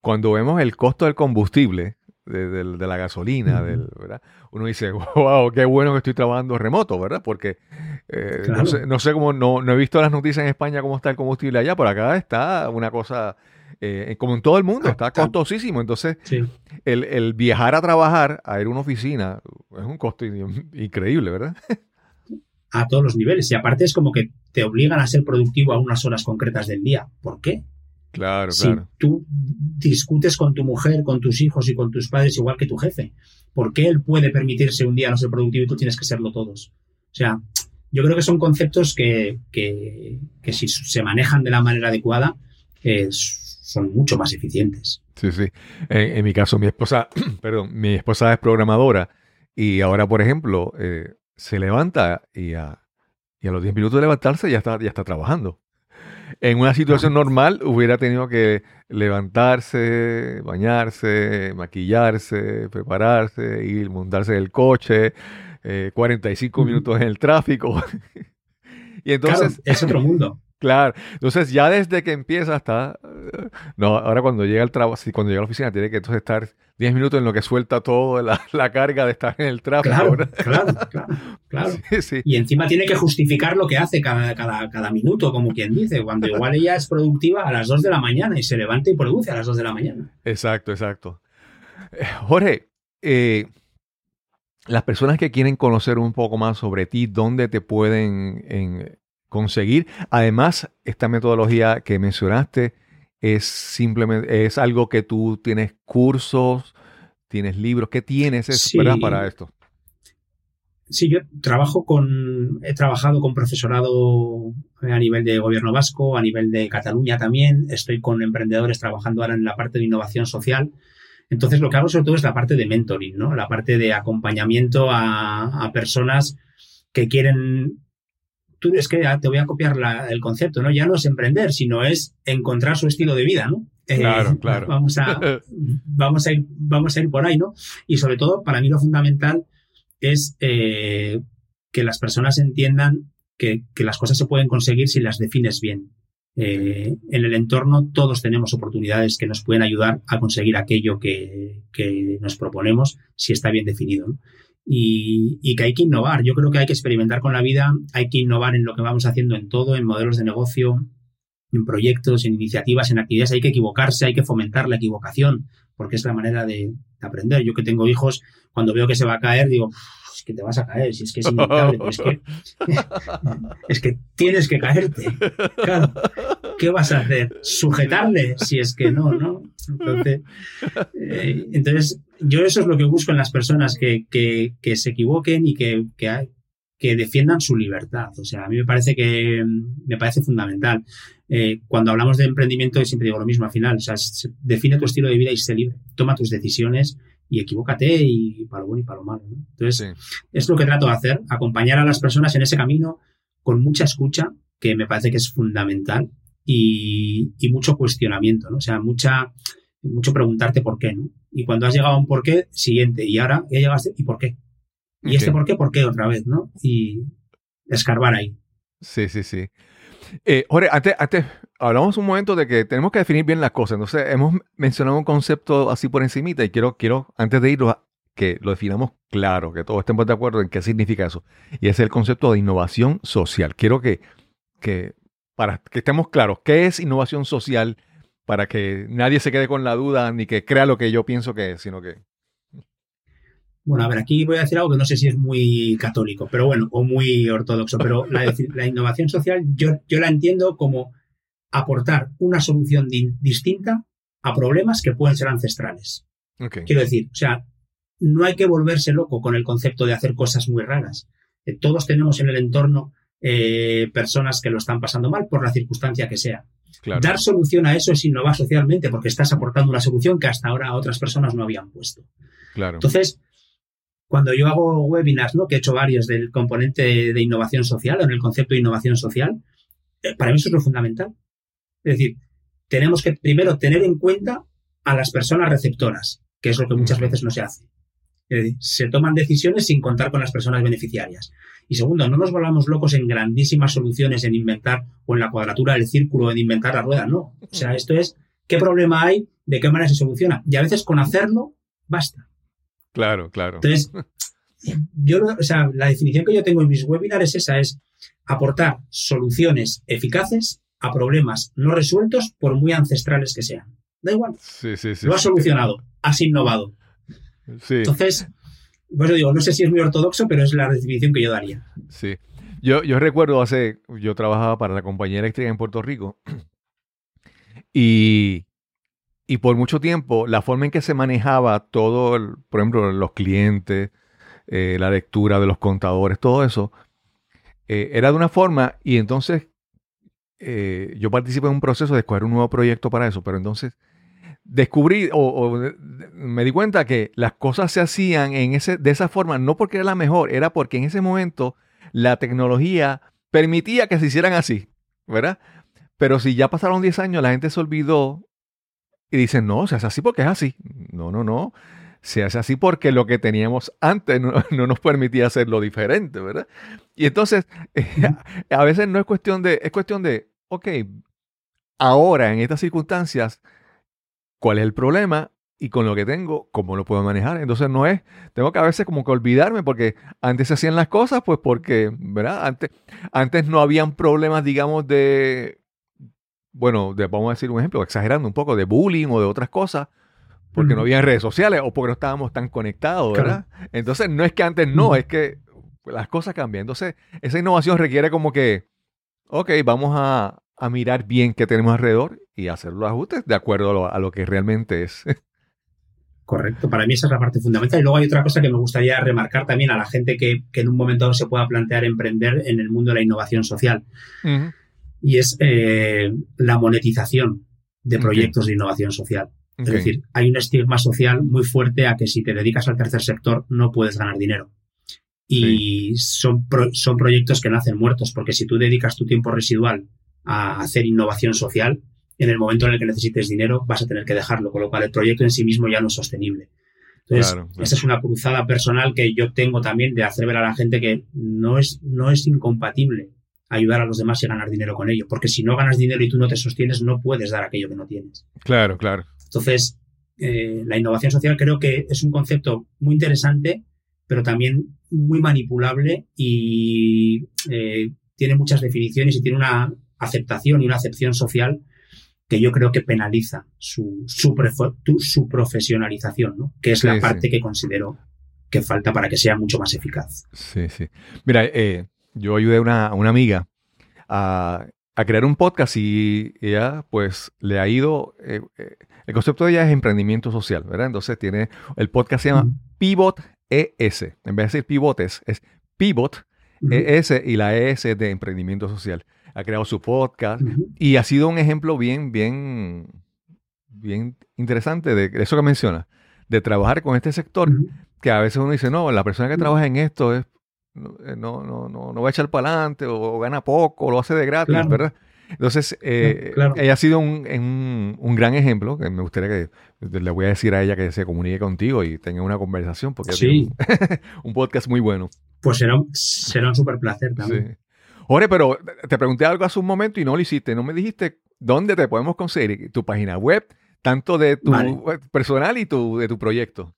[SPEAKER 1] cuando vemos el costo del combustible, de, de, de, la gasolina, del, ¿verdad? Uno dice, [LAUGHS] wow, qué bueno que estoy trabajando remoto, ¿verdad? Porque eh, claro. no, sé, no, sé, cómo, no, no, he visto las noticias en España cómo está el combustible allá, por acá está una cosa, eh, como en todo el mundo, está costosísimo. Entonces,
[SPEAKER 2] sí.
[SPEAKER 1] el, el, viajar a trabajar, a ir a una oficina, es un costo increíble, ¿verdad?
[SPEAKER 2] A todos los niveles. Y aparte es como que te obligan a ser productivo a unas horas concretas del día. ¿Por qué?
[SPEAKER 1] Claro,
[SPEAKER 2] si
[SPEAKER 1] claro.
[SPEAKER 2] tú discutes con tu mujer, con tus hijos y con tus padres igual que tu jefe, ¿por qué él puede permitirse un día no ser productivo y tú tienes que serlo todos? O sea, yo creo que son conceptos que, que, que si se manejan de la manera adecuada eh, son mucho más eficientes.
[SPEAKER 1] Sí, sí. En, en, mi caso, mi esposa, [CLEARS THROAT] perdón, mi esposa es programadora y ahora, por ejemplo, eh, se levanta y a, y a los 10 minutos de levantarse ya está, ya está trabajando. En una situación normal hubiera tenido que levantarse, bañarse, maquillarse, prepararse, ir, montarse en el coche, eh, 45 minutos en el tráfico. [LAUGHS] y entonces...
[SPEAKER 2] Claro, es otro mundo.
[SPEAKER 1] Claro, entonces ya desde que empieza hasta... No, ahora cuando llega al trabajo, sí, cuando llega a la oficina tiene que entonces estar 10 minutos en lo que suelta toda la, [LAUGHS] la, carga de estar en el tráfico.
[SPEAKER 2] Claro, claro, [LAUGHS] claro, claro.
[SPEAKER 1] Sí, sí.
[SPEAKER 2] Y encima tiene que justificar lo que hace cada, cada, cada minuto, como quien dice, cuando igual ella es productiva a las 2 de la mañana y se levanta y produce a las 2 de la mañana.
[SPEAKER 1] Exacto, exacto. Eh, Jorge, eh, las personas que quieren conocer un poco más sobre ti, ¿dónde te pueden en, conseguir? Además, esta metodología que mencionaste es simplemente, es algo que tú tienes cursos, tienes libros, ¿qué tienes
[SPEAKER 2] sí.
[SPEAKER 1] para esto?
[SPEAKER 2] Sí, yo trabajo con, he trabajado con profesorado a nivel de gobierno vasco, a nivel de Cataluña también, estoy con emprendedores trabajando ahora en la parte de innovación social. Entonces, lo que hago sobre todo es la parte de mentoring, ¿no? La parte de acompañamiento a, a personas que quieren tú es que te voy a copiar la, el concepto, ¿no? Ya no es emprender, sino es encontrar su estilo de vida, ¿no?
[SPEAKER 1] Claro, eh, claro.
[SPEAKER 2] Vamos a, vamos, a ir, vamos a ir por ahí, ¿no? Y sobre todo, para mí lo fundamental es eh, que las personas entiendan que, que, las cosas se pueden conseguir si las defines bien. Eh, en el entorno todos tenemos oportunidades que nos pueden ayudar a conseguir aquello que, que nos proponemos si está bien definido. ¿no? Y, y, que hay que innovar. Yo creo que hay que experimentar con la vida, hay que innovar en lo que vamos haciendo en todo, en modelos de negocio, en proyectos, en iniciativas, en actividades. Hay que equivocarse, hay que fomentar la equivocación, porque es la manera de, de aprender. Yo que tengo hijos, cuando veo que se va a caer, digo, es que te vas a caer, si es que es inevitable, pues es que, [LAUGHS] es que tienes que caerte. Claro. ¿Qué vas a hacer? ¿Sujetarle? Si es que no, ¿no? Entonces, eh, entonces yo eso es lo que busco en las personas, que, que, que se equivoquen y que, que, que, defiendan su libertad. O sea, a mí me parece que me parece fundamental. Eh, cuando hablamos de emprendimiento, siempre digo lo mismo al final. O sea, define tu estilo de vida y sé libre. Toma tus decisiones y equivócate y para lo bueno y para lo malo. ¿no? Entonces, sí. es lo que trato de hacer, acompañar a las personas en ese camino con mucha escucha, que me parece que es fundamental y, y mucho cuestionamiento, ¿no? O sea, mucha, mucho preguntarte por qué, ¿no? Y cuando has llegado a un por qué, siguiente, y ahora ya llegaste, ¿y por qué? Y este por qué, por qué otra vez, ¿no? Y escarbar ahí.
[SPEAKER 1] Sí, sí, sí. Eh, Jorge, antes, antes hablamos un momento de que tenemos que definir bien las cosas. Entonces, hemos mencionado un concepto así por encimita y quiero, quiero antes de irlo, que lo definamos claro, que todos estemos de acuerdo en qué significa eso. Y es el concepto de innovación social. Quiero que, que para que estemos claros, ¿qué es innovación social? Para que nadie se quede con la duda ni que crea lo que yo pienso que es, sino que...
[SPEAKER 2] Bueno, a ver, aquí voy a decir algo que no sé si es muy católico, pero bueno, o muy ortodoxo, pero la, innovación social yo, yo la entiendo como aportar una solución di- distinta a problemas que pueden ser ancestrales. Quiero decir, o sea, no hay que volverse loco con el concepto de hacer cosas muy raras. Eh, todos tenemos en el entorno eh, personas que lo están pasando mal por la circunstancia que sea.
[SPEAKER 1] Claro.
[SPEAKER 2] Dar solución a eso es innovar socialmente porque estás aportando una solución que hasta ahora otras personas no habían puesto.
[SPEAKER 1] Claro.
[SPEAKER 2] Entonces, cuando yo hago webinars, ¿no? que he hecho varios del componente de innovación social o en el concepto de innovación social, eh, para mí eso es lo fundamental. Es decir, tenemos que primero tener en cuenta a las personas receptoras, que es lo que muchas veces no se hace. Es decir, se toman decisiones sin contar con las personas beneficiarias. Y segundo, no nos volvamos locos en grandísimas soluciones en inventar o en la cuadratura del círculo en inventar la rueda. No. O sea, esto es qué problema hay, de qué manera se soluciona. Y a veces con hacerlo basta.
[SPEAKER 1] Claro, claro.
[SPEAKER 2] Entonces, yo, o sea, la definición que yo tengo en mis webinars es esa, es aportar soluciones eficaces a problemas no resueltos por muy ancestrales que sean. Da igual,
[SPEAKER 1] Sí, sí, sí.
[SPEAKER 2] lo has solucionado, has innovado.
[SPEAKER 1] Sí.
[SPEAKER 2] Entonces, yo digo, no sé si es muy ortodoxo, pero es la definición que yo daría.
[SPEAKER 1] Sí. Yo, yo recuerdo hace, yo trabajaba para la compañía eléctrica en Puerto Rico [CLEARS THROAT] y, y por mucho tiempo la forma en que se manejaba todo, el- por ejemplo, los clientes, eh, la lectura de los contadores, todo eso, eh, era de una forma y entonces eh, yo participé en un proceso de escoger un nuevo proyecto para eso, pero entonces descubrí o, o me di cuenta que las cosas se hacían en ese, de esa forma, no porque era la mejor, era porque en ese momento la tecnología permitía que se hicieran así, ¿verdad? Pero si ya pasaron 10 años, la gente se olvidó y dicen, no, se hace así porque es así. No, no, no. Se hace así porque lo que teníamos antes no, [LAUGHS] no nos permitía hacerlo diferente, ¿verdad? Y entonces, [LAUGHS] a veces no es cuestión de, es cuestión de, ok, ahora en estas circunstancias, ¿cuál es el problema? Y con lo que tengo, ¿cómo lo puedo manejar? Entonces no es, tengo que a veces como que olvidarme porque antes se hacían las cosas, pues porque, ¿verdad? Antes, antes no habían problemas, digamos, de, bueno, de, vamos a decir un ejemplo, exagerando un poco, de bullying o de otras cosas, porque no había redes sociales o porque no estábamos tan conectados, ¿verdad? Entonces no es que antes no, es que las cosas cambian. Entonces esa innovación requiere como que, ok, vamos a, a mirar bien qué tenemos alrededor y hacer los ajustes de acuerdo a lo, a lo que realmente es. [LAUGHS]
[SPEAKER 2] Correcto, para mí esa es la parte fundamental. Y luego hay otra cosa que me gustaría remarcar también a la gente que, que en un momento dado se pueda plantear emprender en el mundo de la innovación social. Y es eh, la monetización de proyectos de innovación social. Es decir, hay un estigma social muy fuerte a que si te dedicas al tercer sector no puedes ganar dinero. Y son, pro- son proyectos que nacen muertos, porque si tú dedicas tu tiempo residual a hacer innovación social, en el momento en el que necesites dinero vas a tener que dejarlo, con lo cual el proyecto en sí mismo ya no es sostenible. Entonces,
[SPEAKER 1] Claro, claro.
[SPEAKER 2] esa es una cruzada personal que yo tengo también de hacer ver a la gente que no es, no es incompatible ayudar a los demás y ganar dinero con ello, porque si no ganas dinero y tú no te sostienes, no puedes dar aquello que no tienes.
[SPEAKER 1] Claro, claro.
[SPEAKER 2] Entonces, eh, la innovación social creo que es un concepto muy interesante, pero también muy manipulable y eh, tiene muchas definiciones y tiene una aceptación y una acepción social que yo creo que penaliza su, su, su profesionalización, ¿no? que es la
[SPEAKER 1] sí.
[SPEAKER 2] parte que considero que falta para que sea mucho más eficaz.
[SPEAKER 1] Sí, sí. Mira, eh, yo ayudé a una, a una amiga a, a crear un podcast y ella pues le ha ido, eh, eh, el concepto de ella es emprendimiento social, ¿verdad? Entonces tiene, el podcast se llama
[SPEAKER 2] Ujú.
[SPEAKER 1] Pivot ES, en vez de decir pivotes, es Pivot
[SPEAKER 2] Ujú.
[SPEAKER 1] ES y la ES de emprendimiento social. Ha creado su podcast y ha sido un ejemplo bien, bien, bien interesante de eso que menciona, de trabajar con este sector que a veces uno dice, no, la persona que trabaja en esto es, no, eh, no, no, no, no va a echar para adelante o, gana poco o lo hace de gratis,
[SPEAKER 2] Claro.
[SPEAKER 1] ¿verdad? Entonces, eh,
[SPEAKER 2] Claro.
[SPEAKER 1] ella ha sido un, un- un gran ejemplo, que me gustaría que le voy a decir a ella que se comunique contigo y tenga una conversación, porque
[SPEAKER 2] Sí.
[SPEAKER 1] un, [LAUGHS] un podcast muy bueno.
[SPEAKER 2] Pues será, un- será un súper placer
[SPEAKER 1] Sí. Jorge, pero te pregunté algo hace un momento y no lo hiciste. No me dijiste dónde te podemos conseguir tu página web, tanto de tu
[SPEAKER 2] Vale.
[SPEAKER 1] personal y tu, de tu proyecto.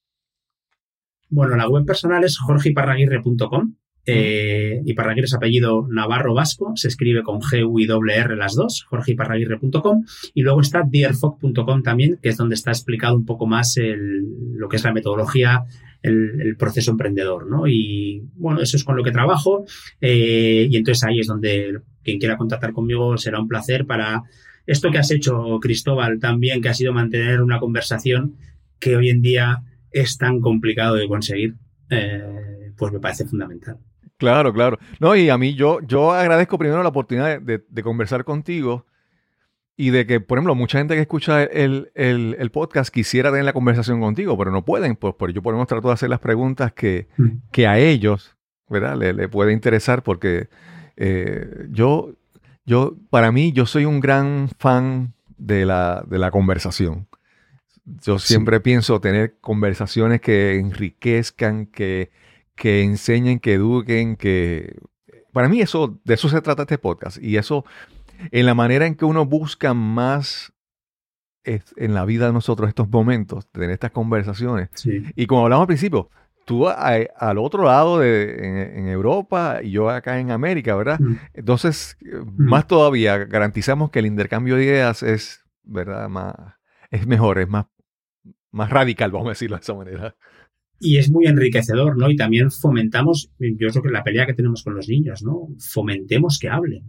[SPEAKER 2] Bueno, la web personal es jorgeiparraguirre.com. Eh, Iparraguirre es apellido navarro vasco, se escribe con G, U y doble R las dos, jorgeiparraguirre.com. Y luego está dearfoc.com también, que es donde está explicado un poco más el- lo que es la metodología, el, el proceso emprendedor, ¿no? Y bueno, eso es con lo que trabajo. eh, y entonces ahí es donde quien quiera contactar conmigo será un placer para esto que has hecho, Cristóbal, también, que ha sido mantener una conversación que hoy en día es tan complicado de conseguir, eh, pues me parece fundamental.
[SPEAKER 1] Claro, claro. No, y a mí yo, yo agradezco primero la oportunidad de, conversar contigo y de que, por ejemplo, mucha gente que escucha el, el- el podcast quisiera tener la conversación contigo, pero no pueden, pues por yo por lo menos trato de hacer las preguntas que, que a ellos, ¿verdad? Le, le puede interesar porque eh, yo, yo, para mí, yo soy un gran fan de la, de la conversación. Yo
[SPEAKER 2] Sí.
[SPEAKER 1] siempre pienso tener conversaciones que enriquezcan, que, que enseñen, que eduquen, que... Para mí eso, de eso se trata este podcast. Y eso, en la manera en que uno busca más es- en la vida de nosotros estos momentos, tener estas conversaciones,
[SPEAKER 2] Sí.
[SPEAKER 1] y como hablamos al principio, tú a- al otro lado de en, en Europa y yo acá en América, ¿verdad?
[SPEAKER 2] Mm.
[SPEAKER 1] Entonces, eh, más todavía garantizamos que el intercambio de ideas es, ¿verdad? Más, es mejor, es más, más radical, vamos a decirlo de esa manera.
[SPEAKER 2] Y es muy enriquecedor, ¿no? Y también fomentamos, yo creo que la pelea que tenemos con los niños, ¿no? Fomentemos que hablen,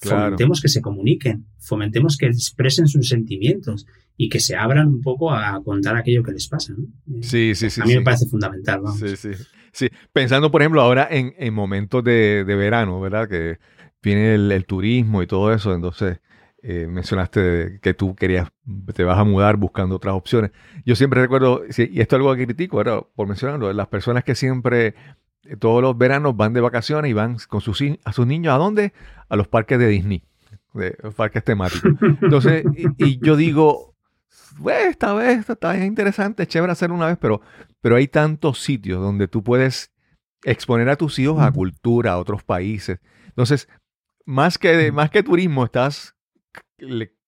[SPEAKER 1] Claro.
[SPEAKER 2] fomentemos que se comuniquen, fomentemos que expresen sus sentimientos y que se abran un poco a contar aquello que les pasa, ¿no? Eh,
[SPEAKER 1] Sí, sí, sí.
[SPEAKER 2] a mí
[SPEAKER 1] sí.
[SPEAKER 2] me parece fundamental, vamos.
[SPEAKER 1] Sí, sí. Sí, pensando, por ejemplo, ahora en, en momentos de, de verano, ¿verdad? Que viene el, el turismo y todo eso, entonces eh, mencionaste que tú querías, te vas a mudar buscando otras opciones. Yo siempre recuerdo, y esto es algo que critico, ¿verdad? Por mencionarlo, las personas que siempre, todos los veranos van de vacaciones y van con sus, a sus niños, ¿a dónde? A los parques de Disney, de los parques temáticos. Entonces, y, y yo digo, "Bueno, esta vez está, está interesante, es chévere hacerlo una vez, pero, pero hay tantos sitios donde tú puedes exponer a tus hijos a cultura, a otros países. Entonces, más que, más que turismo, estás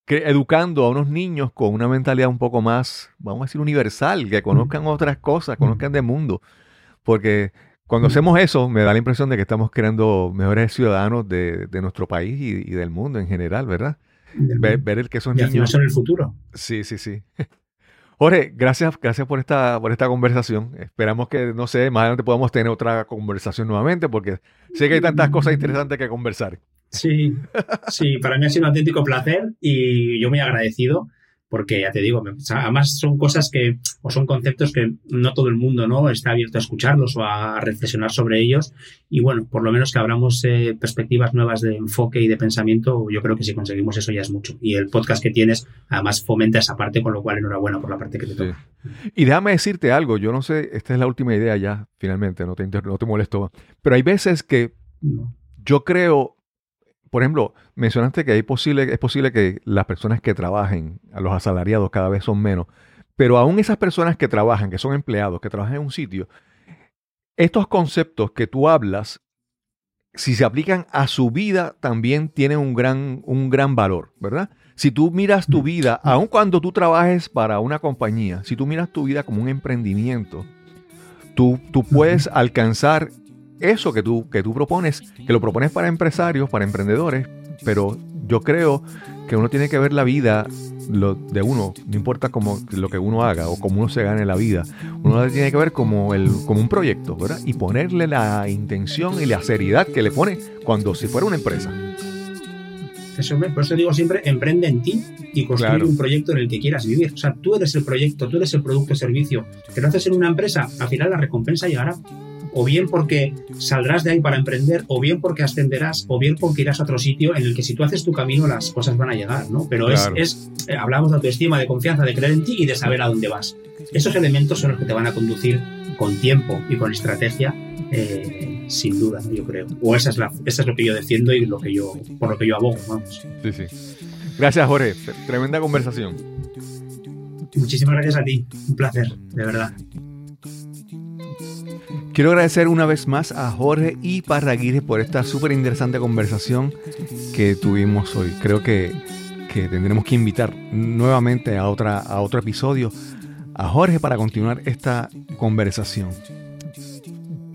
[SPEAKER 1] educando a unos niños con una mentalidad un poco más, vamos a decir, universal, que conozcan otras cosas, conozcan del mundo. Porque cuando hacemos eso, me da la impresión de que estamos creando mejores ciudadanos de, de nuestro país y, y del mundo en general, ¿verdad? Ver, ver el que esos
[SPEAKER 2] y
[SPEAKER 1] niños...
[SPEAKER 2] son el futuro.
[SPEAKER 1] Sí, sí, sí. [LAUGHS] Jorge, gracias, gracias por esta, por esta conversación. Esperamos que, no sé, más adelante podamos tener otra conversación nuevamente, porque sé que hay tantas cosas interesantes que conversar.
[SPEAKER 2] Sí, sí, para mí ha sido un auténtico placer y yo muy agradecido porque ya te digo, me- además son cosas que, o son conceptos que no todo el mundo no está abierto a escucharlos o a reflexionar sobre ellos y bueno, por lo menos que abramos eh, perspectivas nuevas de enfoque y de pensamiento, yo creo que si conseguimos eso ya es mucho. Y el podcast que tienes además fomenta esa parte, con lo cual enhorabuena por la parte que te
[SPEAKER 1] Sí.
[SPEAKER 2] toca.
[SPEAKER 1] Y déjame decirte algo, yo no sé, esta es la última idea ya, finalmente, no te, no te molesto. Pero hay veces que
[SPEAKER 2] No.
[SPEAKER 1] yo creo, por ejemplo, mencionaste que hay posible, es posible que las personas que trabajen, a los asalariados cada vez son menos, pero aún esas personas que trabajan, que son empleados, que trabajan en un sitio, estos conceptos que tú hablas, si se aplican a su vida, también tienen un gran, un gran valor, ¿verdad? Si tú miras tu vida, aun cuando tú trabajes para una compañía, si tú miras tu vida como un emprendimiento, tú, tú puedes alcanzar eso que tú, que tú propones, que lo propones para empresarios, para emprendedores, pero yo creo que uno tiene que ver la vida lo de uno, no importa cómo, lo que uno haga o cómo uno se gane la vida, uno la tiene que ver como, el, como un proyecto, ¿verdad? Y ponerle la intención y la seriedad que le pone cuando si fuera una empresa.
[SPEAKER 2] Eso, por eso digo siempre, emprende en ti y construye
[SPEAKER 1] Claro.
[SPEAKER 2] un proyecto en el que quieras vivir. O sea, tú eres el proyecto, tú eres el producto o servicio. Que lo haces en una empresa, al final la recompensa llegará. O bien porque saldrás de ahí para emprender, o bien porque ascenderás, o bien porque irás a otro sitio en el que si tú haces tu camino las cosas van a llegar, ¿no? Pero
[SPEAKER 1] Claro.
[SPEAKER 2] es, eh, hablamos de autoestima, de confianza, de creer en ti y de saber a dónde vas. Esos elementos son los que te van a conducir con tiempo y con estrategia, eh, sin duda, yo creo. O esa es, la, esa es lo que yo defiendo y lo que yo, por lo que yo abogo, vamos.
[SPEAKER 1] Sí, sí. Gracias, Jorge. Tremenda conversación.
[SPEAKER 2] Muchísimas gracias a ti. Un placer, de verdad.
[SPEAKER 1] Quiero agradecer una vez más a Jorge y Parraguirre por esta súper interesante conversación que tuvimos hoy. Creo que, que, tendremos que invitar nuevamente a, otra, a otro episodio a Jorge para continuar esta conversación.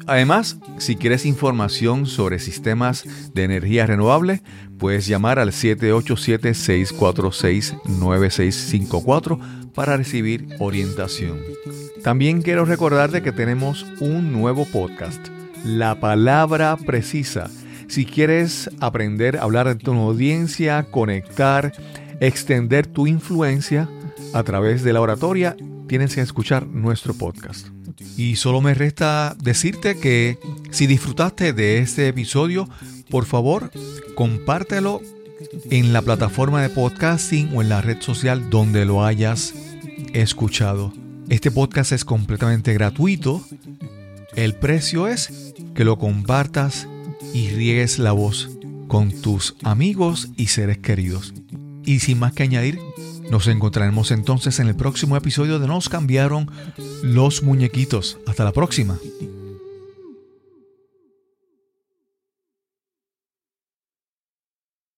[SPEAKER 1] Además, si quieres información sobre sistemas de energía renovable, puedes llamar al 787-646-9654 para recibir orientación. También quiero recordarte que tenemos un nuevo podcast, La Palabra Precisa. Si quieres aprender a hablar de tu audiencia, conectar, extender tu influencia a través de la oratoria, tienes que escuchar nuestro podcast. Y solo me resta decirte que si disfrutaste de este episodio, por favor, compártelo en la plataforma de podcasting o en la red social donde lo hayas escuchado. Este podcast es completamente gratuito. El precio es que lo compartas y riegues la voz con tus amigos y seres queridos. Y sin más que añadir, nos encontraremos entonces en el próximo episodio de Nos cambiaron los muñequitos. Hasta la próxima.